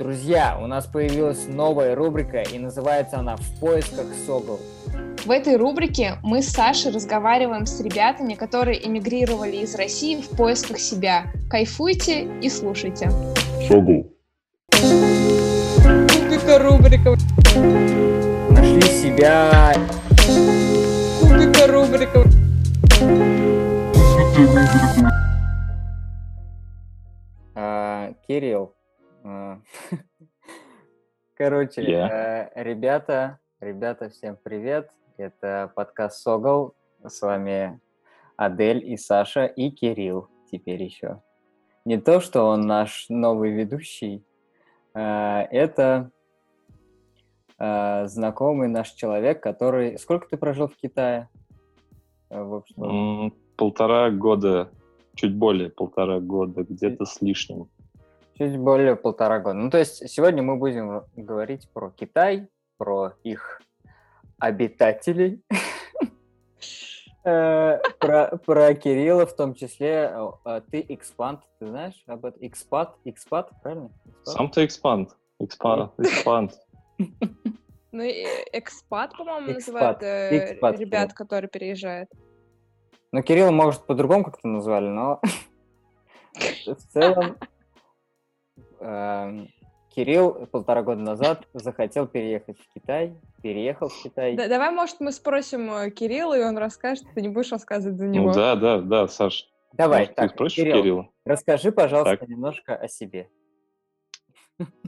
Друзья, у нас появилась новая рубрика, и называется она «В поисках Согл». В этой рубрике мы с Сашей разговариваем с ребятами, которые эмигрировали из России в поисках себя. Кайфуйте и слушайте. Согл. Рубрика, рубрика, Нашли себя... рубрика, рубрика. А, Кирилл. А, Короче, Я. э, ребята, ребята, всем привет. Это подкаст Согл. С вами Адель и Саша, и Кирилл теперь еще. Не то, что он наш новый ведущий, а, это знакомый наш человек, который... Сколько ты прожил в Китае? Э, В общем, Полтора года, чуть более полтора года, где-то с лишним. Чуть более полтора года. Ну, то есть сегодня мы будем говорить про Китай, про их обитателей, э, про, Кирилла в том числе. Э, Ты экспант, ты знаешь об этом? Экспат, экспат, правильно? Экспат? Сам-то экспанд. Экспанд. Экспанд. Ну, и экспат, по-моему, Экспат, называют э, экспат, ребят, которые переезжают. Ну, Кирилла, может, по-другому как-то назвали, но в целом эм, Кирилл полтора года назад захотел переехать в Китай, переехал в Китай. Да- давай, может, мы спросим э, Кирилла, и он расскажет, ты не будешь рассказывать за него. Ну да, да, да, Саш. Давай, может, ты так, спросишь Кирилл, Кирилла? расскажи, пожалуйста, Так. немножко о себе.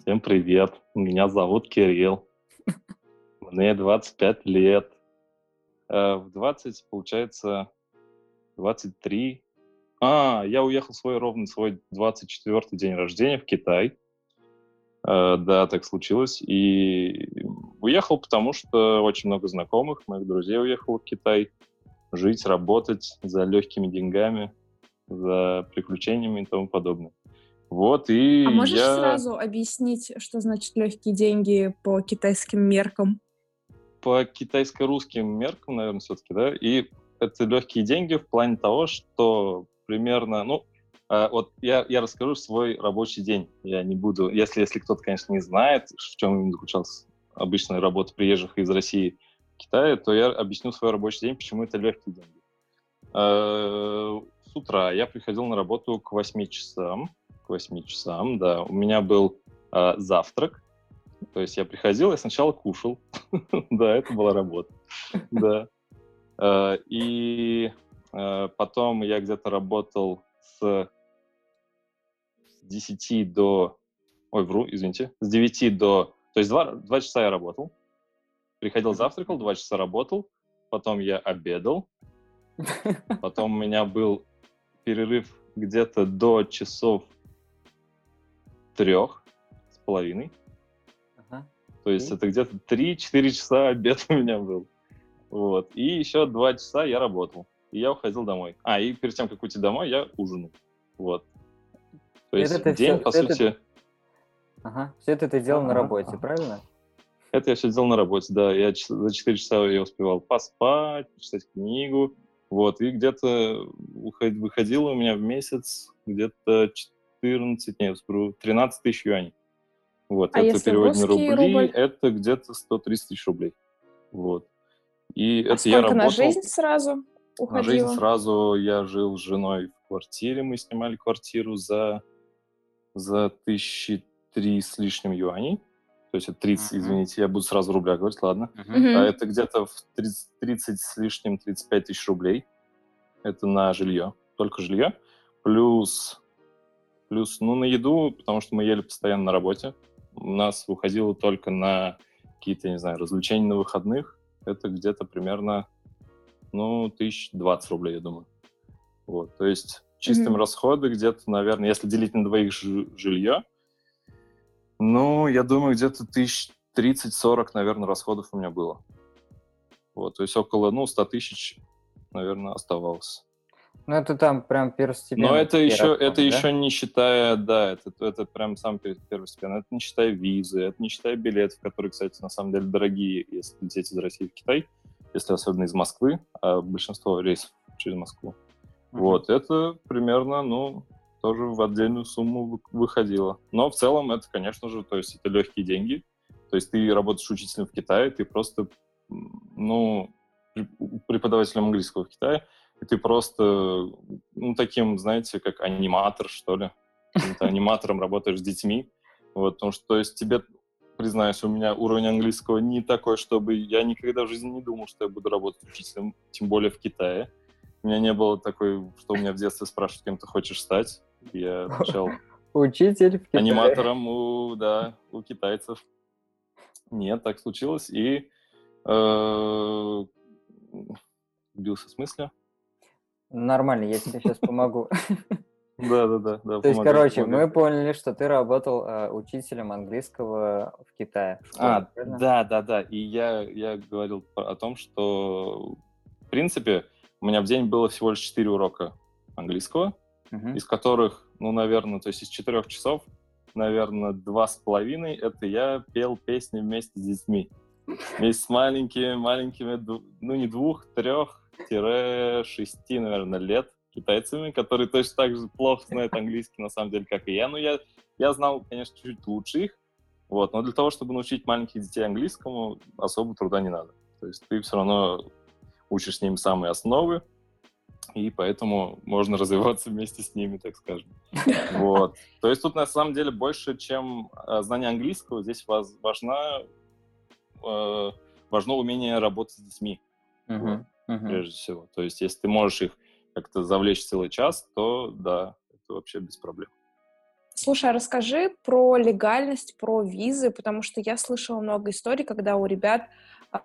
Всем привет. Меня зовут Кирилл. Мне 25 лет. Э, В 20, получается, 23. А, я уехал свой ровно свой 24-й день рождения в Китай. Э, Да, так случилось. И уехал, потому что очень много знакомых, моих друзей уехало в Китай. Жить, работать за легкими деньгами, за приключениями и тому подобное. Вот, и А можешь я... сразу объяснить, что значит легкие деньги по китайским меркам? по китайско-русским меркам, наверное, все-таки, да, и это легкие деньги в плане того, что примерно, ну, а, вот я, я расскажу свой рабочий день. Я не буду, если, если кто-то, конечно, не знает, в чем заключалась обычная работа приезжих из России в Китае, то я объясню свой рабочий день, почему это легкие деньги. Э, С утра я приходил на работу к 8 часам, к 8 часам, да, у меня был а, завтрак, то есть я приходил, я сначала кушал. Да, это была работа. Да. И потом я где-то работал с 10 до... Ой, вру, извините. С 9 до... То есть 2, 2 часа я работал. Приходил, завтракал, 2 часа работал. Потом я обедал. Потом у меня был перерыв где-то до часов трех с половиной. Ага. То есть это где-то 3-4 часа обед у меня был. Вот. И еще 2 часа я работал. И я уходил домой. А, и перед тем, как уйти домой, я ужинал. Вот. То Это есть ты день, всё- по это- сути, Ага. Все это ты делал на Ага, работе, ага. правильно? это я все делал на работе, да. Я за 4 часа я успевал поспать, почитать книгу. Вот. И где-то уход- выходило у меня в месяц где-то 14, нет, вру, 13 тысяч юаней. Вот. А это если переводим на рубли, рубль? это где-то 130 тысяч рублей. Вот. И А это я сколько работал... на жизнь сразу На уходило? жизнь сразу я жил с женой в квартире. Мы снимали квартиру за, за тысячи три с лишним юаней. То есть это 30, Мгм. извините, я буду сразу в рублях говорить, ладно. Мгм. А это где-то в 30, 30 с лишним, 35 тысяч рублей. Это на жилье, только жилье. Плюс, плюс, ну, на еду, потому что мы ели постоянно на работе. У нас выходило только на какие-то, не знаю, развлечения на выходных. Это где-то примерно, ну, тысяч двадцать рублей, я думаю. Вот, то есть чистые Мгм. расходы где-то, наверное, если делить на двоих жи- жилье, ну, я думаю, где-то тысяч 30-40, наверное, расходов у меня было. Вот, то есть около, ну, 100 тысяч, наверное, оставалось. Ну, это там прям первостепенно. Но это еще, расходы, это да? еще не считая, да, это, это прям сам пер- первостепенно. Это не считая визы, это не считая билетов, которые, кстати, на самом деле дорогие, если лететь из России в Китай, если особенно из Москвы, а большинство рейсов через Москву. Мгм. Вот, это примерно, ну, тоже в отдельную сумму выходило. Но в целом это, конечно же, то есть это легкие деньги. То есть ты работаешь учителем в Китае, ты просто, ну, преподавателем английского в Китае, и ты просто, ну, таким, знаете, как аниматор, что ли. Аниматором работаешь с детьми. Вот, потому что, то есть тебе, признаюсь, у меня уровень английского не такой, чтобы я никогда в жизни не думал, что я буду работать учителем, тем более в Китае. У меня не было такой, что у меня в детстве спрашивают, кем ты хочешь стать. Я отвечал... Учитель в Китае. Аниматором у, да, у китайцев. Нет, так случилось. И э, бился с мыслью. Нормально, я тебе сейчас помогу. Да, да, да. да То есть, короче, мы поняли, что ты работал э, учителем английского в Китае. В школе, а, правильно? да, да, да. И я, я говорил о том, что, в принципе, у меня в день было всего лишь 4 урока английского, из которых, ну, наверное, то есть из четырех часов, наверное, два с половиной это я пел песни вместе с детьми. Вместе с маленькими, маленькими, ну, не двух, трех-шести, наверное, лет китайцами, которые точно так же плохо знают английский, на самом деле, как и я. Но я, я знал, конечно, чуть-чуть лучше их, вот, но для того, чтобы научить маленьких детей английскому, особо труда не надо. То есть ты все равно учишь с ними самые основы, и поэтому можно развиваться вместе с ними, так скажем. Вот. То есть тут на самом деле больше, чем э, знание английского, здесь важна, э, важно умение работать с детьми, uh-huh, uh-huh. прежде всего. То есть если ты можешь их как-то завлечь целый час, то да, это вообще без проблем. Слушай, а расскажи про легальность, про визы, потому что я слышала много историй, когда у ребят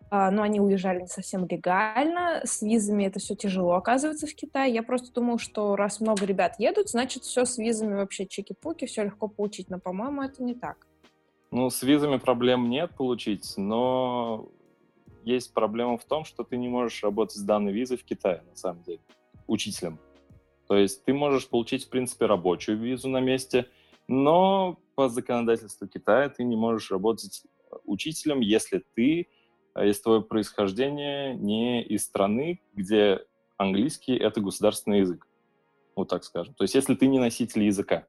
а, но они уезжали не совсем легально, с визами это все тяжело оказывается в Китае. Я просто думала, что раз много ребят едут, значит, все с визами вообще чики-пуки, все легко получить, но, по-моему, это не так. Ну, с визами проблем нет получить, но есть проблема в том, что ты не можешь работать с данной визой в Китае, на самом деле, учителем. То есть ты можешь получить, в принципе, рабочую визу на месте, но по законодательству Китая ты не можешь работать учителем, если ты а если твое происхождение не из страны, где английский — это государственный язык. Вот так скажем. То есть если ты не носитель языка.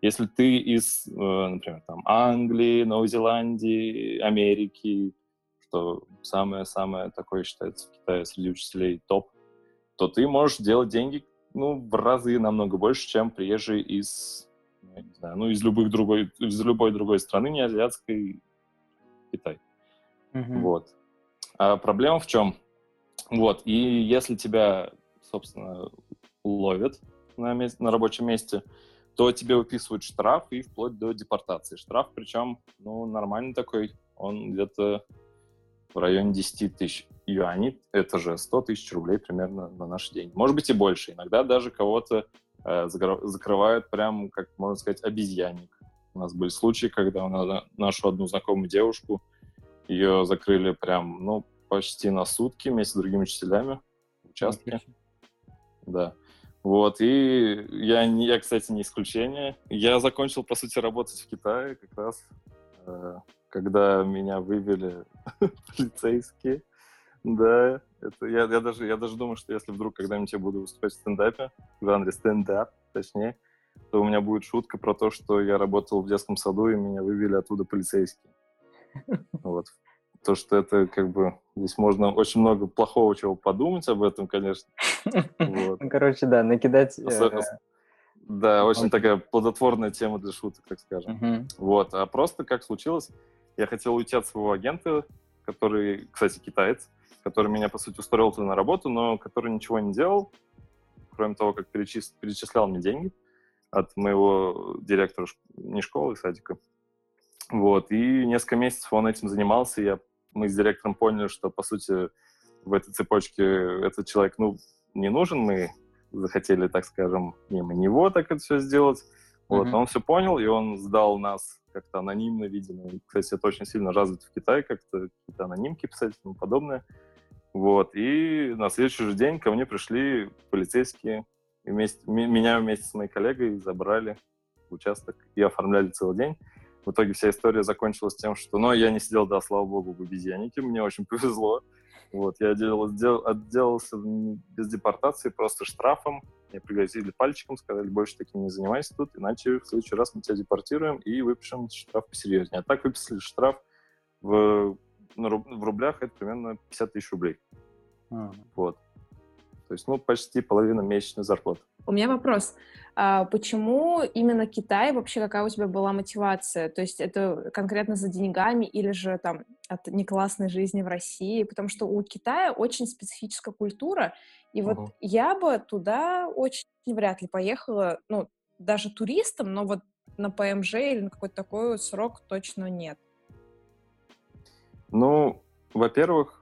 Если ты из, э, например, там, Англии, Новой Зеландии, Америки, что самое-самое такое считается в Китае среди учителей топ, то ты можешь делать деньги ну, в разы намного больше, чем приезжий из, ну, не знаю, ну, из, любых другой, из любой другой страны, не азиатской, Китай. Mm-hmm. Вот. А проблема в чем? Вот, и если тебя, собственно, ловят на, месте, на рабочем месте, то тебе выписывают штраф и вплоть до депортации. Штраф, причем, ну, нормальный такой, он где-то в районе 10 тысяч юаней, это же 100 тысяч рублей примерно на наш день. Может быть и больше. Иногда даже кого-то э, закрывают прям, как можно сказать, обезьянник. У нас были случаи, когда у нас, нашу одну знакомую девушку ее закрыли прям, ну, почти на сутки вместе с другими учителями в участке. Да. Вот, и я, я, кстати, не исключение. Я закончил, по сути, работать в Китае как раз, э, когда меня вывели полицейские. Да, это, я, я, даже, я даже думаю, что если вдруг когда-нибудь я буду выступать в стендапе, в жанре стендап, точнее, то у меня будет шутка про то, что я работал в детском саду, и меня вывели оттуда полицейские. Вот. То, что это как бы... Здесь можно очень много плохого чего подумать об этом, конечно. Вот. Ну, короче, да, накидать... Э, да, очень такая плодотворная тема для шуток, так скажем. Вот. А просто как случилось, я хотел уйти от своего агента, который, кстати, китаец, который меня, по сути, устроил туда на работу, но который ничего не делал, кроме того, как перечислял мне деньги от моего директора не школы, а садика. Вот, и несколько месяцев он этим занимался, я, мы с директором поняли, что, по сути, в этой цепочке этот человек, ну, не нужен, мы захотели, так скажем, мимо него так это все сделать. Вот, mm-hmm. он все понял, и он сдал нас как-то анонимно, видимо. Кстати, это очень сильно развито в Китае, как-то какие-то анонимки писать и тому подобное. Вот, и на следующий же день ко мне пришли полицейские, и вместе, меня вместе с моей коллегой забрали в участок и оформляли целый день. В итоге вся история закончилась тем, что, ну, я не сидел, да, слава богу, в обезьяннике, мне очень повезло. Вот, я отделал, отделался без депортации, просто штрафом, Мне пригрозили пальчиком, сказали, больше таким не занимайся тут, иначе в следующий раз мы тебя депортируем и выпишем штраф посерьезнее. А так выписали штраф в, в рублях, это примерно 50 тысяч рублей. Mm. Вот. То есть, ну, почти половина месячной зарплаты. У меня вопрос. А почему именно Китай? Вообще, какая у тебя была мотивация? То есть это конкретно за деньгами или же там от неклассной жизни в России? Потому что у Китая очень специфическая культура, и вот uh-huh. я бы туда очень вряд ли поехала, ну, даже туристом, но вот на ПМЖ или на какой-то такой срок точно нет. Ну, во-первых,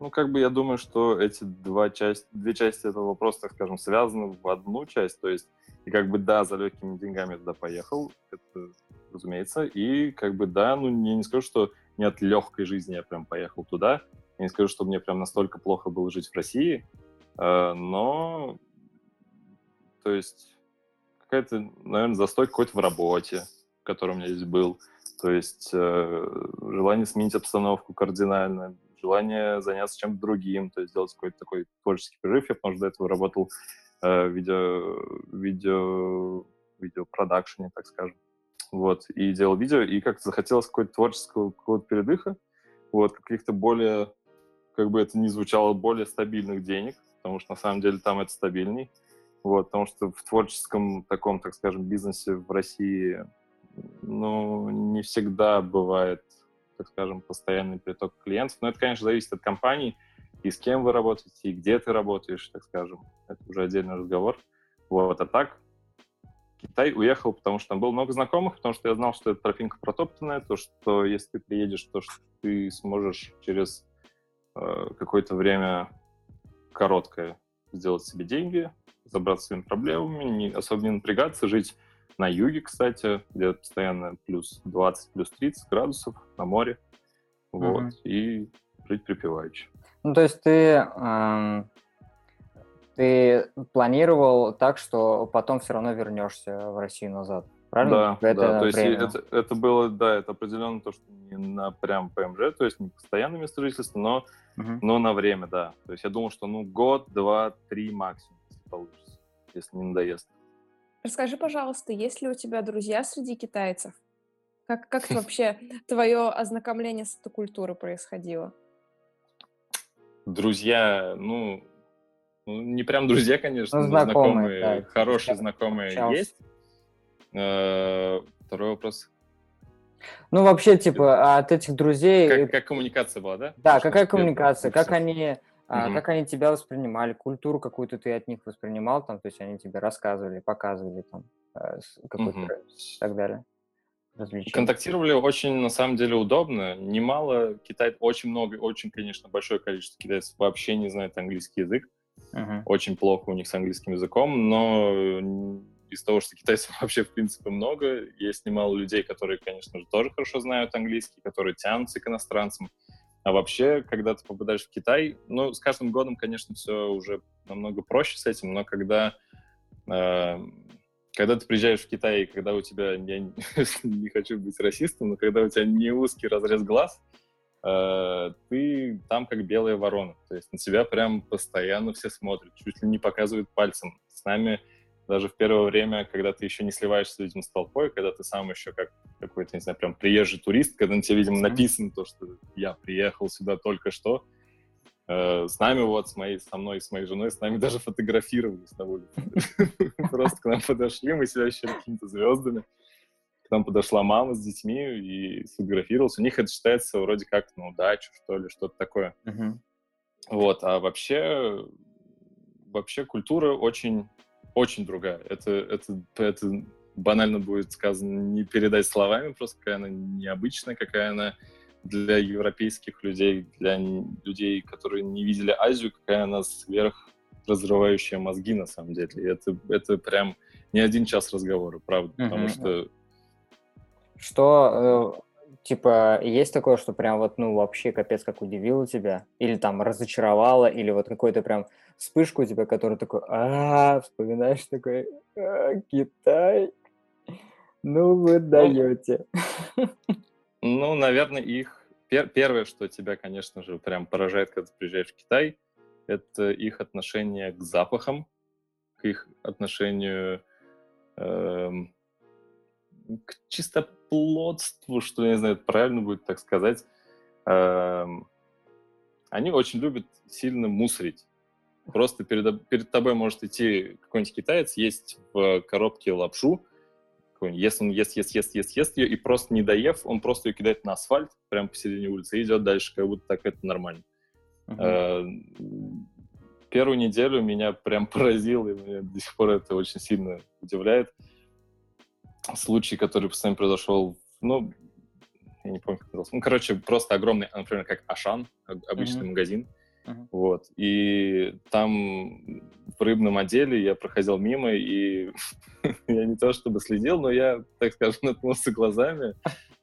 ну, как бы я думаю, что эти два части, две части этого вопроса, так скажем, связаны в одну часть. То есть, и как бы да, за легкими деньгами туда поехал, это разумеется. И как бы да, ну, я не скажу, что не от легкой жизни я прям поехал туда. Я не скажу, что мне прям настолько плохо было жить в России. Э, но, то есть, какая-то, наверное, застой какой-то в работе, который у меня здесь был. То есть, э, желание сменить обстановку кардинально, желание заняться чем-то другим, то есть сделать какой-то такой творческий перерыв. Я, потому что до этого работал э, в видео, видео, видеопродакшене, так скажем. Вот, и делал видео, и как-то захотелось какого-то творческого какого-то передыха, вот, каких-то более, как бы это ни звучало, более стабильных денег, потому что на самом деле там это стабильней, вот, потому что в творческом таком, так скажем, бизнесе в России, ну, не всегда бывает так скажем, постоянный приток клиентов. Но это, конечно, зависит от компании, и с кем вы работаете, и где ты работаешь, так скажем. Это уже отдельный разговор. Вот, а так, Китай уехал, потому что там было много знакомых, потому что я знал, что это тропинка протоптанная, то, что если ты приедешь, то, что ты сможешь через э, какое-то время короткое сделать себе деньги, забраться своими проблемами, не, особо не напрягаться, жить на юге, кстати, где постоянно плюс 20, плюс 30 градусов на море. Вот. Mm-hmm. И жить припеваючи. Ну, то есть ты, э, ты планировал так, что потом все равно вернешься в Россию назад, правильно? Да, это да. То есть это, это было, да, это определенно то, что не на прям ПМЖ, то есть не постоянное место жительства, но, uh-huh. но на время, да. То есть я думал, что ну год, два, три максимум, если получится, если не надоест. Расскажи, пожалуйста, есть ли у тебя друзья среди китайцев? Как, как вообще твое ознакомление с этой культурой происходило? Друзья, ну, ну не прям друзья, конечно, ну, знакомые, знакомые да, хорошие знакомые общался. есть. Э, второй вопрос. Ну, вообще, типа, от этих друзей... Как, как коммуникация была, да? Да, какая коммуникация, как они а, Как они тебя воспринимали, культуру какую-то ты от них воспринимал, там, то есть они тебе рассказывали, показывали там э, какой-то угу. и так далее. Развлечения. Контактировали очень, на самом деле, удобно. Немало Китай, очень много, очень, конечно, большое количество китайцев вообще не знает английский язык. Uh-huh. Очень плохо у них с английским языком, но из того, что китайцев вообще, в принципе, много, есть немало людей, которые, конечно же, тоже хорошо знают английский, которые тянутся к иностранцам. А вообще, когда ты попадаешь в Китай, ну, с каждым годом, конечно, все уже намного проще с этим, но когда, э, когда ты приезжаешь в Китай, когда у тебя, я не хочу быть расистом, но когда у тебя не узкий разрез глаз, э, ты там как белая ворона. То есть на тебя прям постоянно все смотрят, чуть ли не показывают пальцем. С нами даже в первое время, когда ты еще не сливаешься, видимо, с толпой, когда ты сам еще как какой-то, не знаю, прям приезжий турист, когда на тебе, видимо, написано то, что я приехал сюда только что, э, с нами вот, с моей, со мной, с моей женой, с нами даже фотографировались на улице. Просто к нам подошли, мы себя ощущали какими-то звездами. К нам подошла мама с детьми и сфотографировалась. У них это считается вроде как на удачу, что ли, что-то такое. Вот, а вообще, вообще культура очень очень другая. Это, это, это банально будет сказано не передать словами, просто какая она необычная, какая она для европейских людей, для людей, которые не видели Азию, какая она сверх разрывающая мозги на самом деле. И это, это прям не один час разговора, правда, mm-hmm. потому что... Что, э, типа, есть такое, что прям вот, ну, вообще капец как удивило тебя? Или там разочаровало, или вот какой-то прям вспышку у тебя, который такой, а, вспоминаешь такой, а, Китай, ну вы ну, даете. Ну, наверное, их пер первое, что тебя, конечно же, прям поражает, когда ты приезжаешь в Китай, это их отношение к запахам, к их отношению эм, к чистоплотству, что, я не знаю, правильно будет так сказать. Эм, они очень любят сильно мусорить. Просто перед, перед тобой может идти какой-нибудь китаец, есть в коробке лапшу, если он ест, ест, ест, ест, ест ее, и просто не доев, он просто ее кидает на асфальт прямо посередине улицы и идет дальше, как будто так это нормально. Uh-huh. Первую неделю меня прям поразило, и меня до сих пор это очень сильно удивляет. Случай, который постоянно произошел, ну, я не помню, как назывался. Ну, короче, просто огромный, например, как Ашан, обычный uh-huh. магазин. Uh-huh. Вот. И там в рыбном отделе я проходил мимо, и я не то чтобы следил, но я, так скажем, наткнулся глазами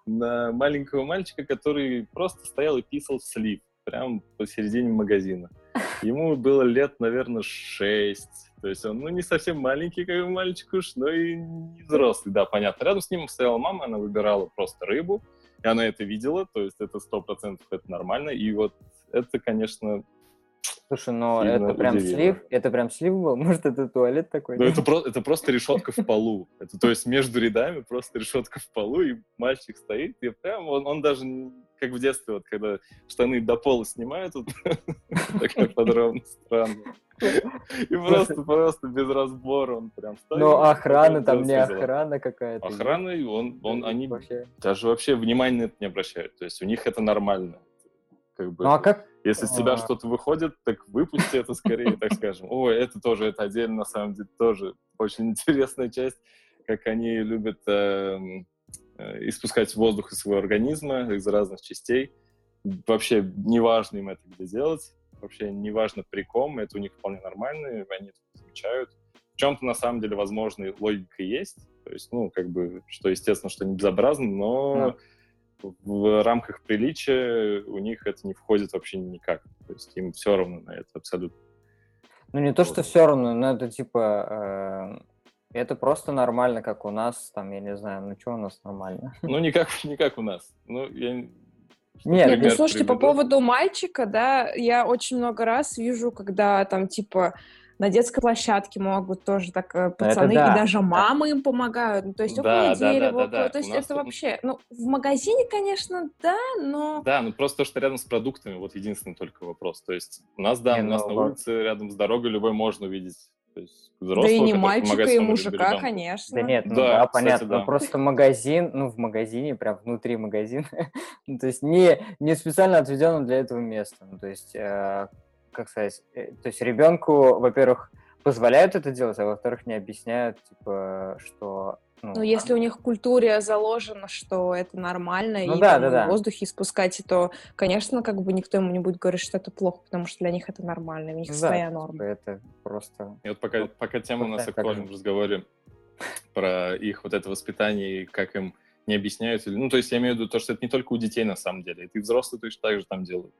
на маленького мальчика, который просто стоял и писал в слив, прямо посередине магазина. Ему было лет, наверное, шесть. То есть он, ну, не совсем маленький, как мальчик уж, но и не взрослый, да, понятно. Рядом с ним стояла мама, она выбирала просто рыбу, и она это видела, то есть это сто процентов это нормально. И вот это, конечно, Слушай, но это прям удивило. слив? Это прям слив был? Может, это туалет такой? Ну, это, про, это просто решетка в полу. Это, то есть между рядами просто решетка в полу, и мальчик стоит, и прям он, он даже как в детстве, вот когда штаны до пола снимают, вот, такая подробно странно. И просто, просто без разбора он прям стоит. Но охрана там не охрана какая-то. Охрана, он, он, они даже вообще внимания на это не обращают. То есть у них это нормально. Как бы, ну а как? Если с тебя а... что-то выходит, так выпусти это скорее, так скажем. Ой, это тоже, это отдельно, на самом деле, тоже очень интересная часть, как они любят э, э, испускать воздух из своего организма, из разных частей. Вообще неважно им это где делать, вообще неважно при ком, это у них вполне нормально, они это замечают. В чем-то, на самом деле, возможно, логика есть, то есть, ну, как бы, что, естественно, что не безобразно, но... Да в рамках приличия у них это не входит вообще никак. То есть им все равно на это абсолютно. Ну, не то, что все равно, но это типа... Э, это просто нормально, как у нас, там, я не знаю, ну что у нас нормально? Ну, не как, не как у нас. Ну, я... Нет, Нет ну слушайте, приведу. по поводу мальчика, да, я очень много раз вижу, когда там типа на детской площадке могут тоже так э, пацаны, да. и даже мамы им помогают. Ну, то есть около да, дерева, да, да, да, то есть это тут... вообще, ну, в магазине, конечно, да, но... Да, ну просто то, что рядом с продуктами, вот единственный только вопрос. То есть у нас, да, не, у нас ну, на улице рядом с дорогой любой можно увидеть да и не мальчика, и мужика, конечно. Да нет, ну да, да кстати, понятно. Да. просто магазин, ну, в магазине, прям внутри магазина, ну, то есть не, не специально отведенном для этого места. Ну, то есть э, как сказать, э, то есть ребенку, во-первых, позволяют это делать, а во-вторых, не объясняют, типа, что... Ну, ну если у них в культуре заложено, что это нормально, ну, и да, да, да. в воздухе спускать, то, конечно, как бы никто ему не будет говорить, что это плохо, потому что для них это нормально, у них да, своя норма. Типа это просто... И вот пока, пока тема у нас актуальна в разговоре про их вот это воспитание и как им не объясняют. Ну, то есть я имею в виду то, что это не только у детей на самом деле, это и взрослые точно так же там делают.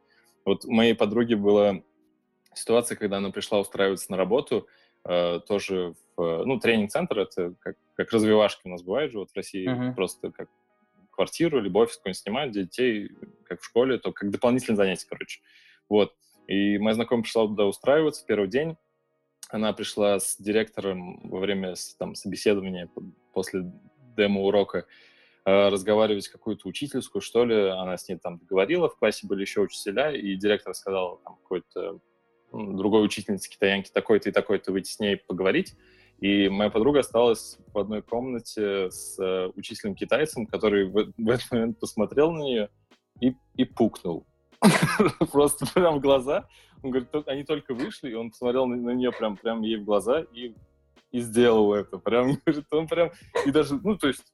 Вот у моей подруги было ситуация, когда она пришла устраиваться на работу, э, тоже в, ну, тренинг-центр, это как, как развивашки у нас бывает же вот в России, uh-huh. просто как квартиру либо офис какой-нибудь снимают для детей, как в школе, то как дополнительное занятие, короче. Вот. И моя знакомая пришла туда устраиваться первый день. Она пришла с директором во время там, собеседования после демо-урока э, разговаривать какую-то учительскую, что ли. Она с ней там договорила, в классе были еще учителя, и директор сказал там какой-то другой учительнице китаянки такой-то и такой-то выйти с ней поговорить. И моя подруга осталась в одной комнате с э, учителем китайцем, который в, в этот момент посмотрел на нее и, и пукнул. Просто прям в глаза. Он говорит, они только вышли, и он посмотрел на, нее прям, прям ей в глаза и, и сделал это. Прям, говорит, он прям, и даже, ну, то есть,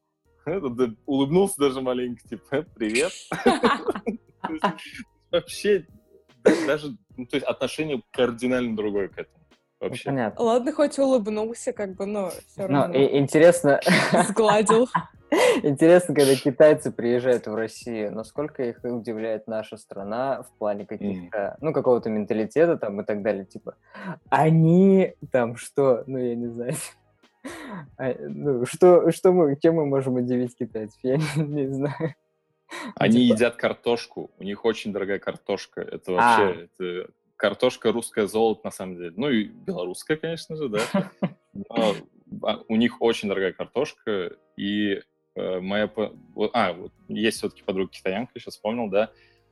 улыбнулся даже маленько, типа, привет. Вообще даже, ну, то есть отношение кардинально другое к этому. Вообще. Понятно. Ладно, хоть улыбнулся, как бы, но все равно. Ну, и, интересно... Сгладил. Интересно, когда китайцы приезжают в Россию, насколько их удивляет наша страна в плане каких-то, mm. ну, какого-то менталитета там и так далее, типа, они там что, ну, я не знаю, а, ну, что, что мы, чем мы можем удивить китайцев, я не, не знаю. Они типа... едят картошку, у них очень дорогая картошка. Это а. вообще... А. Это картошка русская золото, на самом деле. Ну и белорусская, конечно же, да. Но а, у них очень дорогая картошка, и э, моя... А, вот есть все-таки подруга китаянка, сейчас вспомнил, да,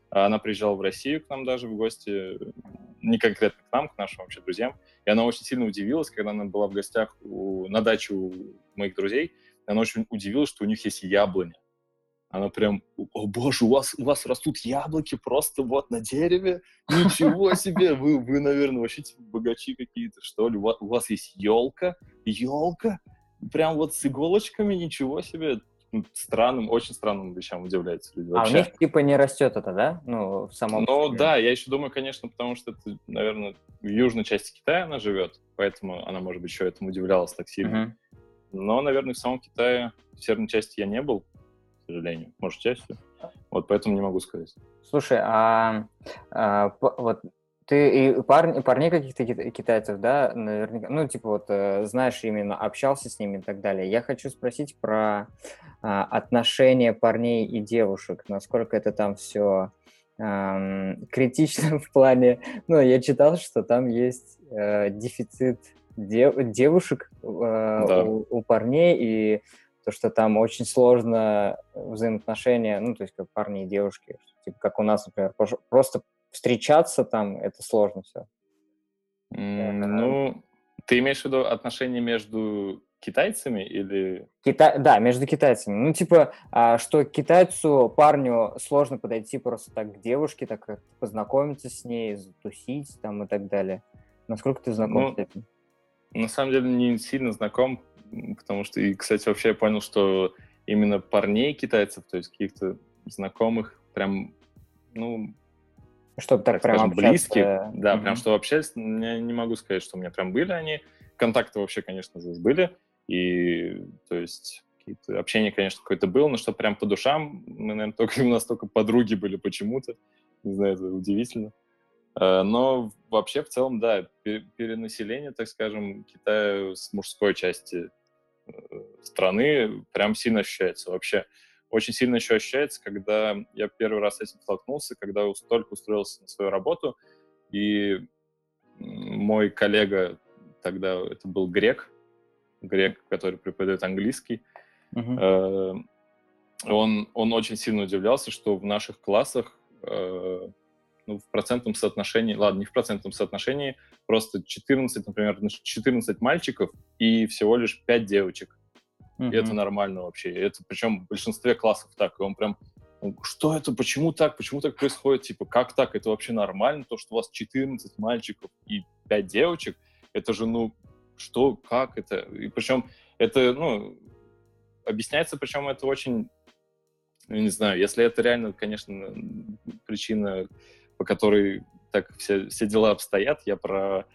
она приезжала в Россию к нам даже в гости, не конкретно к нам, к нашим вообще друзьям, и она очень сильно удивилась, когда она была в гостях у, на даче у моих друзей, она очень удивилась, что у них есть яблоня. Она прям, о боже, у вас, у вас растут яблоки просто вот на дереве? Ничего себе! Вы, вы наверное, вообще типа богачи какие-то, что ли? У вас, у вас есть елка? Елка? Прям вот с иголочками? Ничего себе! Странным, очень странным вещам удивляются люди. Вообще. А у них типа не растет это, да? Ну, в самом... Ну, да, я еще думаю, конечно, потому что это, наверное, в южной части Китая она живет, поэтому она, может быть, еще этому удивлялась так сильно. Uh-huh. Но, наверное, в самом Китае, в северной части я не был, сожалению. Может, частью. Вот поэтому не могу сказать. Слушай, а, а вот ты и парни, парней каких-то китайцев, да, наверняка, ну, типа вот э, знаешь именно, общался с ними и так далее. Я хочу спросить про а, отношения парней и девушек, насколько это там все критично в плане, ну, я читал, что там есть э, дефицит дев, девушек э, да. у, у парней, и то, что там очень сложно взаимоотношения, ну, то есть как парни и девушки, типа как у нас, например, просто встречаться там, это сложно все. Mm, ну, ты имеешь в виду отношения между китайцами или... Кита... Да, между китайцами. Ну, типа, а, что китайцу, парню сложно подойти просто так к девушке, так как познакомиться с ней, затусить там и так далее. Насколько ты знаком ну, с этим? На самом деле не сильно знаком, потому что, и, кстати, вообще я понял, что именно парней китайцев, то есть каких-то знакомых, прям, ну, чтобы так, так прям скажем, близких, да, mm-hmm. прям что общались, я не могу сказать, что у меня прям были они. Контакты вообще, конечно же, были. И, то есть, какие-то общение, конечно, какое-то было, но что прям по душам, мы, наверное, только, у нас только подруги были почему-то. Не знаю, это удивительно. Э, но вообще, в целом, да, перенаселение, так скажем, Китая с мужской части страны прям сильно ощущается. Вообще, очень сильно еще ощущается, когда я первый раз с этим столкнулся, когда только устроился на свою работу, и мой коллега, тогда это был грек, грек, который преподает английский, uh-huh. он, он очень сильно удивлялся, что в наших классах ну, в процентном соотношении, ладно, не в процентном соотношении, просто 14, например, 14 мальчиков и всего лишь 5 девочек. Mm-hmm. И это нормально вообще. Это причем в большинстве классов так. И он прям, что это, почему так, почему так происходит? Типа, как так? Это вообще нормально, то, что у вас 14 мальчиков и 5 девочек? Это же, ну, что, как это? И причем это, ну, объясняется, причем это очень, ну, не знаю, если это реально, конечно, причина по которой так все, все дела обстоят. Я про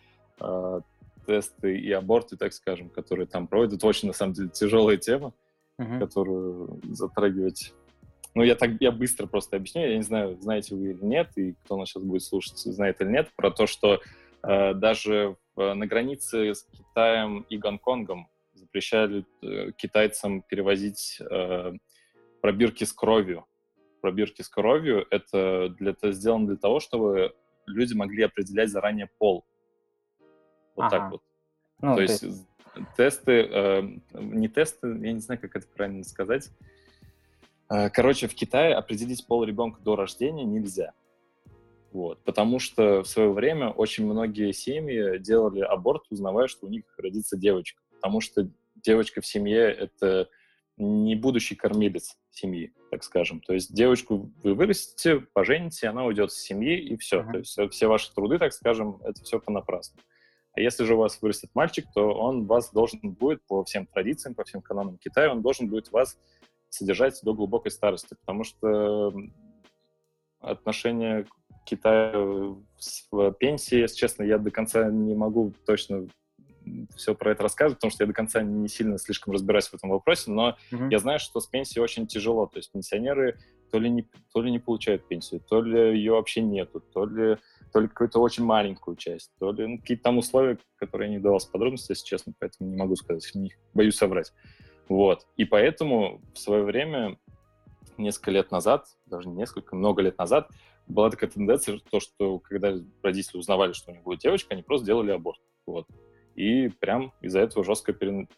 э, тесты и аборты, так скажем, которые там проводят. Очень, на самом деле, тяжелая тема, uh-huh. которую затрагивать... Ну, я так я быстро просто объясню. Я не знаю, знаете вы или нет, и кто нас сейчас будет слушать, знает или нет, про то, что э, даже в, на границе с Китаем и Гонконгом запрещали э, китайцам перевозить э, пробирки с кровью пробирки с кровью, это, для, это сделано для того, чтобы люди могли определять заранее пол. Вот ага. так вот. Ну, то, то есть, есть тесты, э, не тесты, я не знаю, как это правильно сказать. Э, короче, в Китае определить пол ребенка до рождения нельзя. Вот, потому что в свое время очень многие семьи делали аборт, узнавая, что у них родится девочка. Потому что девочка в семье — это не будущий кормилец семьи, так скажем. То есть девочку вы вырастите, пожените, она уйдет с семьи, и все. Uh-huh. То есть все ваши труды, так скажем, это все понапрасну. А если же у вас вырастет мальчик, то он вас должен будет по всем традициям, по всем канонам Китая, он должен будет вас содержать до глубокой старости, потому что отношение Китая с пенсии, если честно, я до конца не могу точно все про это рассказывать, потому что я до конца не сильно слишком разбираюсь в этом вопросе, но mm-hmm. я знаю, что с пенсией очень тяжело. То есть пенсионеры то ли не, то ли не получают пенсию, то ли ее вообще нету, то ли, то ли какую-то очень маленькую часть, то ли ну, какие-то там условия, которые я не давал с подробностей, если честно, поэтому не могу сказать, не, боюсь соврать. Вот. И поэтому в свое время несколько лет назад, даже не несколько, много лет назад, была такая тенденция, то, что когда родители узнавали, что у них будет девочка, они просто делали аборт. Вот. И прям из-за этого жестко пере...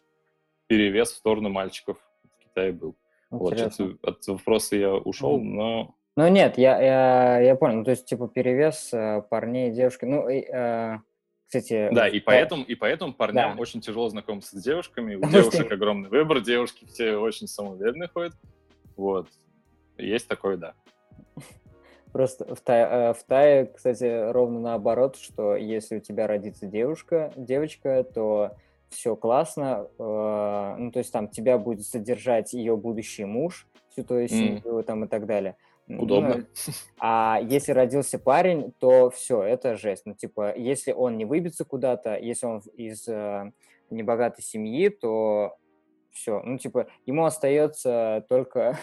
перевес в сторону мальчиков в Китае был. Интересно. Вот, от вопроса я ушел, но... Ну нет, я, я, я понял. Ну, то есть, типа, перевес э, парней и девушки. Ну, э, кстати... Да, и поэтому, и поэтому парням да. очень тяжело знакомиться с девушками. У девушек огромный выбор, девушки все очень самоуверенные ходят. Вот. Есть такое, да. Просто в Тае, э, в Тае, кстати, ровно наоборот, что если у тебя родится девушка, девочка, то все классно, э, ну, то есть там тебя будет содержать ее будущий муж, всю твою семью mm. там и так далее. Удобно. Ну, а если родился парень, то все, это жесть. Ну, типа, если он не выбится куда-то, если он из э, небогатой семьи, то все. Ну, типа, ему остается только...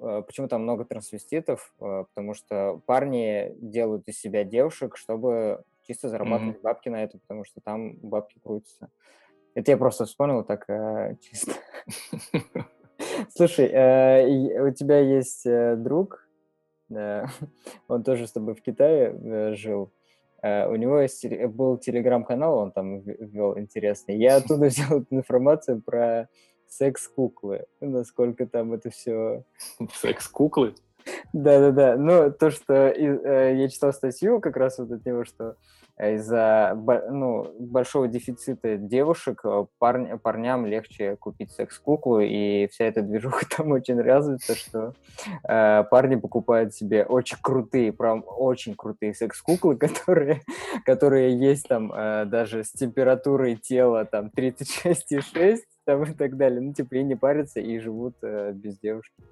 Э, почему там много трансвеститов? Э, потому что парни делают из себя девушек, чтобы чисто зарабатывать mm-hmm. бабки на это, потому что там бабки крутятся. Это я просто вспомнил так э, чисто. Слушай, у тебя есть друг. Он тоже с тобой в Китае жил. У него есть, был телеграм-канал, он там вел интересный. Я оттуда взял информацию про секс-куклы, насколько там это все... Секс-куклы? Да-да-да. Ну, то, что э, я читал статью как раз вот от него, что из-за ну, большого дефицита девушек э, парня, парням легче купить секс-куклу, и вся эта движуха там очень развита, что э, парни покупают себе очень крутые, прям очень крутые секс-куклы, которые, которые есть там э, даже с температурой тела там 36,6 там и так далее. Ну, типа, и не парятся, и живут э, без девушки.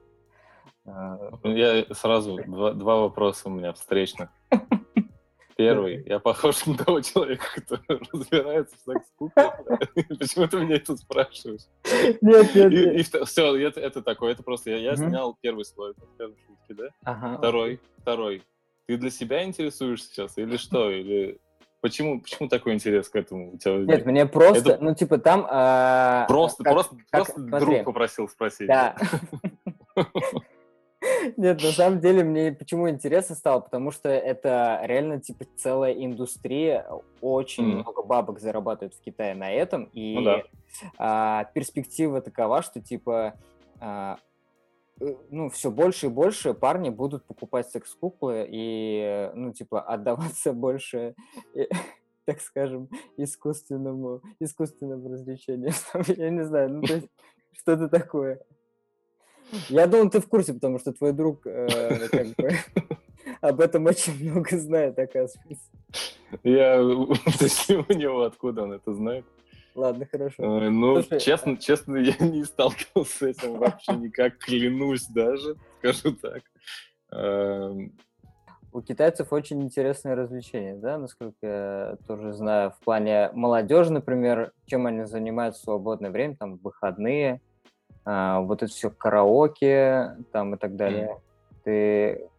Я сразу, два, два вопроса у меня встречных. Первый. Я похож на того человека, который разбирается в секс-куклах. Почему ты меня это спрашиваешь? Нет, нет, нет. все, это, это такое. Это просто я, снял первый слой? Второй. Второй. Ты для себя интересуешься сейчас или что? Или Почему, почему такой интерес к этому у тебя? Нет, мне просто, это... ну, типа, там... Э, просто, как, просто, как, просто друг попросил спросить. Да. Нет, на самом деле мне почему интересно стало, потому что это реально типа целая индустрия, очень mm. много бабок зарабатывают в Китае на этом, и ну, да. а, перспектива такова, что типа а, э, ну, все больше и больше парни будут покупать секс-куклы и, ну, типа, отдаваться больше, так скажем, искусственному, искусственному развлечению. Я не знаю, ну, то есть что-то такое. Я думал, ты в курсе, потому что твой друг э, как бы, об этом очень много знает, оказывается. Я уточню у него, откуда он это знает. Ладно, хорошо. Э, ну, Слушай, честно, честно, я не сталкивался с этим вообще никак, клянусь даже, скажу так. Эм, у китайцев очень интересное развлечение, да, насколько я тоже знаю, в плане молодежи, например, чем они занимаются в свободное время, там, выходные, а, вот это все караоке там и так далее. Mm. Ты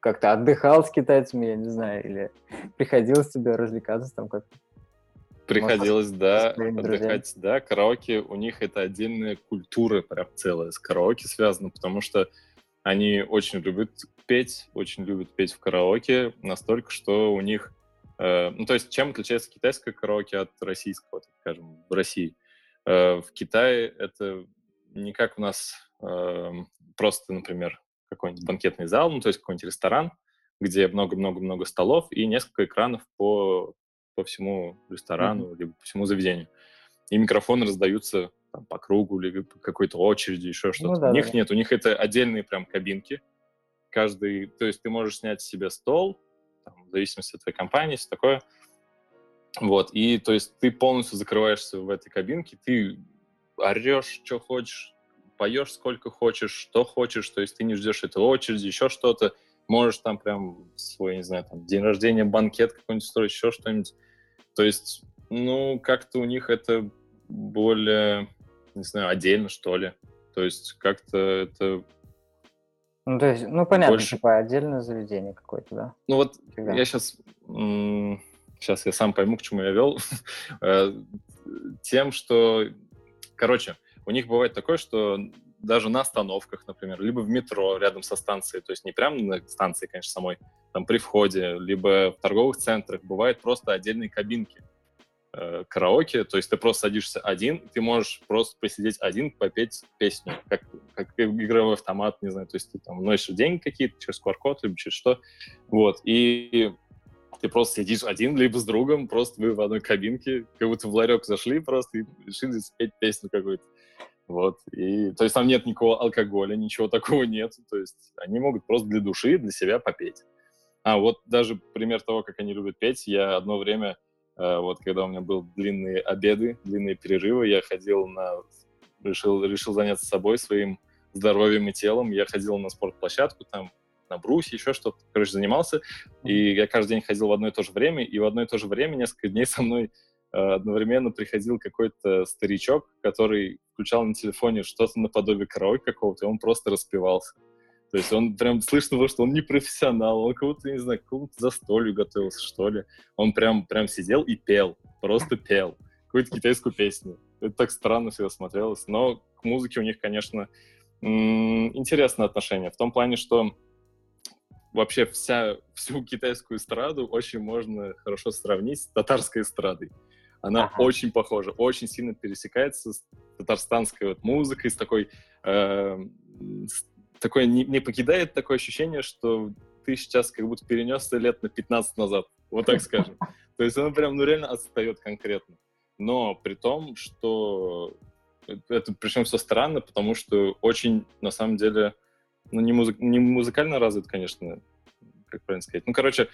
как-то отдыхал с китайцами, я не знаю, или приходилось тебе развлекаться там как-то? Приходилось, Может, да, отдыхать, друзьями? да. Караоке, у них это отдельная культура прям целая с караоке связана, потому что они очень любят петь, очень любят петь в караоке, настолько, что у них... Э, ну, то есть, чем отличается китайское караоке от российского, так скажем, в России? Э, в Китае это не как у нас э, просто, например, какой-нибудь банкетный зал, ну, то есть какой-нибудь ресторан, где много-много-много столов и несколько экранов по, по всему ресторану, mm-hmm. либо по всему заведению. И микрофоны раздаются там, по кругу, или по какой-то очереди, еще что-то. Ну, да, у них да. нет, у них это отдельные прям кабинки. Каждый, то есть ты можешь снять себе стол, там, в зависимости от твоей компании, все такое. Вот, и то есть ты полностью закрываешься в этой кабинке, ты орешь, что хочешь, поешь сколько хочешь, что хочешь, то есть ты не ждешь этой очереди, еще что-то, можешь там прям свой, не знаю, там, день рождения, банкет какой-нибудь строить, еще что-нибудь. То есть, ну, как-то у них это более, не знаю, отдельно, что ли. То есть как-то это... Ну, то есть, ну, понятно, больше... типа отдельное заведение какое-то, да? Ну, вот Всегда. я сейчас... Сейчас я сам пойму, к чему я вел. Э, тем, что Короче, у них бывает такое, что даже на остановках, например, либо в метро рядом со станцией, то есть не прямо на станции, конечно, самой, там при входе, либо в торговых центрах бывают просто отдельные кабинки э, караоке, то есть ты просто садишься один, ты можешь просто посидеть один, попеть песню, как, как игровой автомат, не знаю, то есть ты там носишь деньги какие-то через QR-код, либо через что, вот, и ты просто сидишь один, либо с другом, просто вы в одной кабинке, как будто в ларек зашли просто и решили спеть песню какую-то. Вот. И, то есть там нет никакого алкоголя, ничего такого нет. То есть они могут просто для души, для себя попеть. А вот даже пример того, как они любят петь, я одно время, э, вот когда у меня был длинные обеды, длинные перерывы, я ходил на... Решил, решил заняться собой, своим здоровьем и телом. Я ходил на спортплощадку, там на брусе, еще что-то, короче, занимался. И я каждый день ходил в одно и то же время, и в одно и то же время несколько дней со мной э, одновременно приходил какой-то старичок, который включал на телефоне что-то наподобие караоке какого-то, и он просто распевался. То есть он прям слышно было, что он не профессионал, он кого-то, не знаю, какому-то застолью готовился, что ли. Он прям, прям сидел и пел, просто пел какую-то китайскую песню. Это так странно всегда смотрелось. Но к музыке у них, конечно, интересное отношение. В том плане, что вообще вся, всю китайскую эстраду очень можно хорошо сравнить с татарской эстрадой. Она ага. очень похожа, очень сильно пересекается с татарстанской вот музыкой, с такой, э, с такой не, не покидает такое ощущение, что ты сейчас как будто перенесся лет на 15 назад, вот так скажем. То есть она прям, ну, реально отстает конкретно. Но при том, что это причем все странно, потому что очень, на самом деле, ну, не, музык, не музыкально развит, конечно, как правильно сказать. Ну, короче,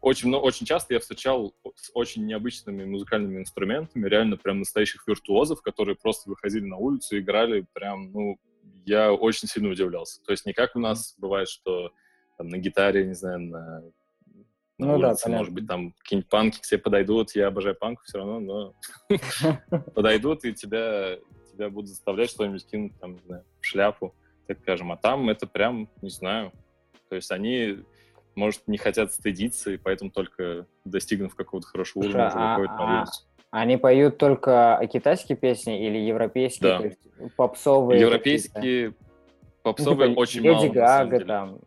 очень, ну, очень часто я встречал с очень необычными музыкальными инструментами, реально прям настоящих виртуозов, которые просто выходили на улицу и играли прям, ну, я очень сильно удивлялся. То есть не как у нас бывает, что там, на гитаре, не знаю, на, на ну, улице, да, может быть, там какие-нибудь панки тебе подойдут, я обожаю панк все равно, но подойдут и тебя, тебя будут заставлять что-нибудь кинуть, там, не знаю, в шляпу, так скажем. А там это прям, не знаю, то есть они может, не хотят стыдиться, и поэтому только достигнув какого-то хорошего уровня, уже выходят на а, улицу. Они поют только китайские песни или европейские, да. то есть попсовые? Европейские, попсовые ну, очень Леди мало. Гага там,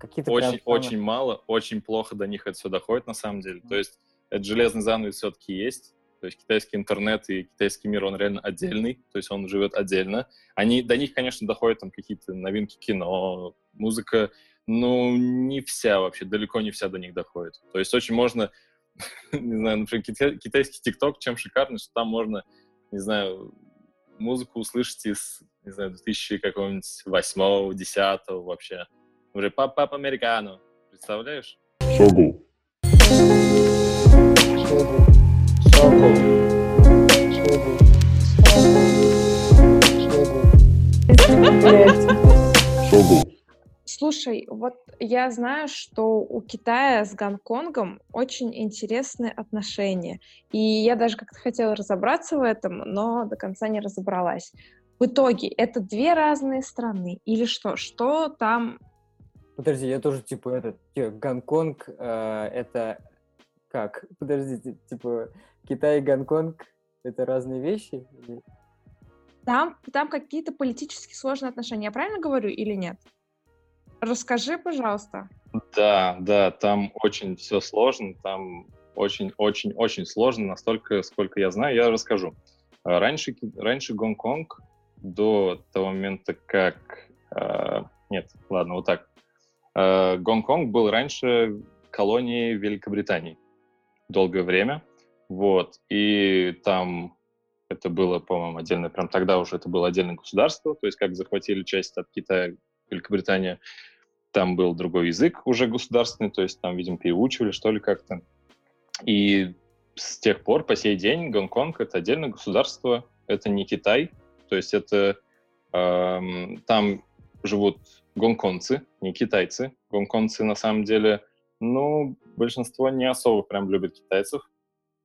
какие-то Очень, прям, очень мало, очень плохо до них это все доходит на самом деле. То есть этот железный занавес все-таки есть, то есть китайский интернет и китайский мир, он реально отдельный, то есть он живет отдельно. Они, до них, конечно, доходят там какие-то новинки кино, музыка, ну, не вся вообще, далеко не вся до них доходит. То есть очень можно, не знаю, например, китайский ТикТок, чем шикарный, что там можно, не знаю, музыку услышать из, не знаю, 2000 какого-нибудь восьмого, десятого вообще. Например, пап пап американо. Представляешь? Согу. Согу. Слушай, вот я знаю, что у Китая с Гонконгом очень интересные отношения. И я даже как-то хотела разобраться в этом, но до конца не разобралась. В итоге это две разные страны или что? Что там? Подожди, я тоже типа этот Гонконг э, это как? Подождите, типа Китай и Гонконг это разные вещи? Там, там какие-то политически сложные отношения. Я правильно говорю или нет? Расскажи, пожалуйста. Да, да, там очень все сложно, там очень-очень-очень сложно, настолько, сколько я знаю, я расскажу. А, раньше, раньше Гонконг, до того момента, как... Э, нет, ладно, вот так. Э, Гонконг был раньше колонией Великобритании долгое время, вот, и там это было, по-моему, отдельно, прям тогда уже это было отдельное государство, то есть как захватили часть от Китая Великобритания, там был другой язык уже государственный, то есть там, видимо, переучивали, что ли, как-то. И с тех пор, по сей день, Гонконг — это отдельное государство, это не Китай, то есть это э, там живут гонконгцы, не китайцы. Гонконгцы, на самом деле, ну, большинство не особо прям любят китайцев,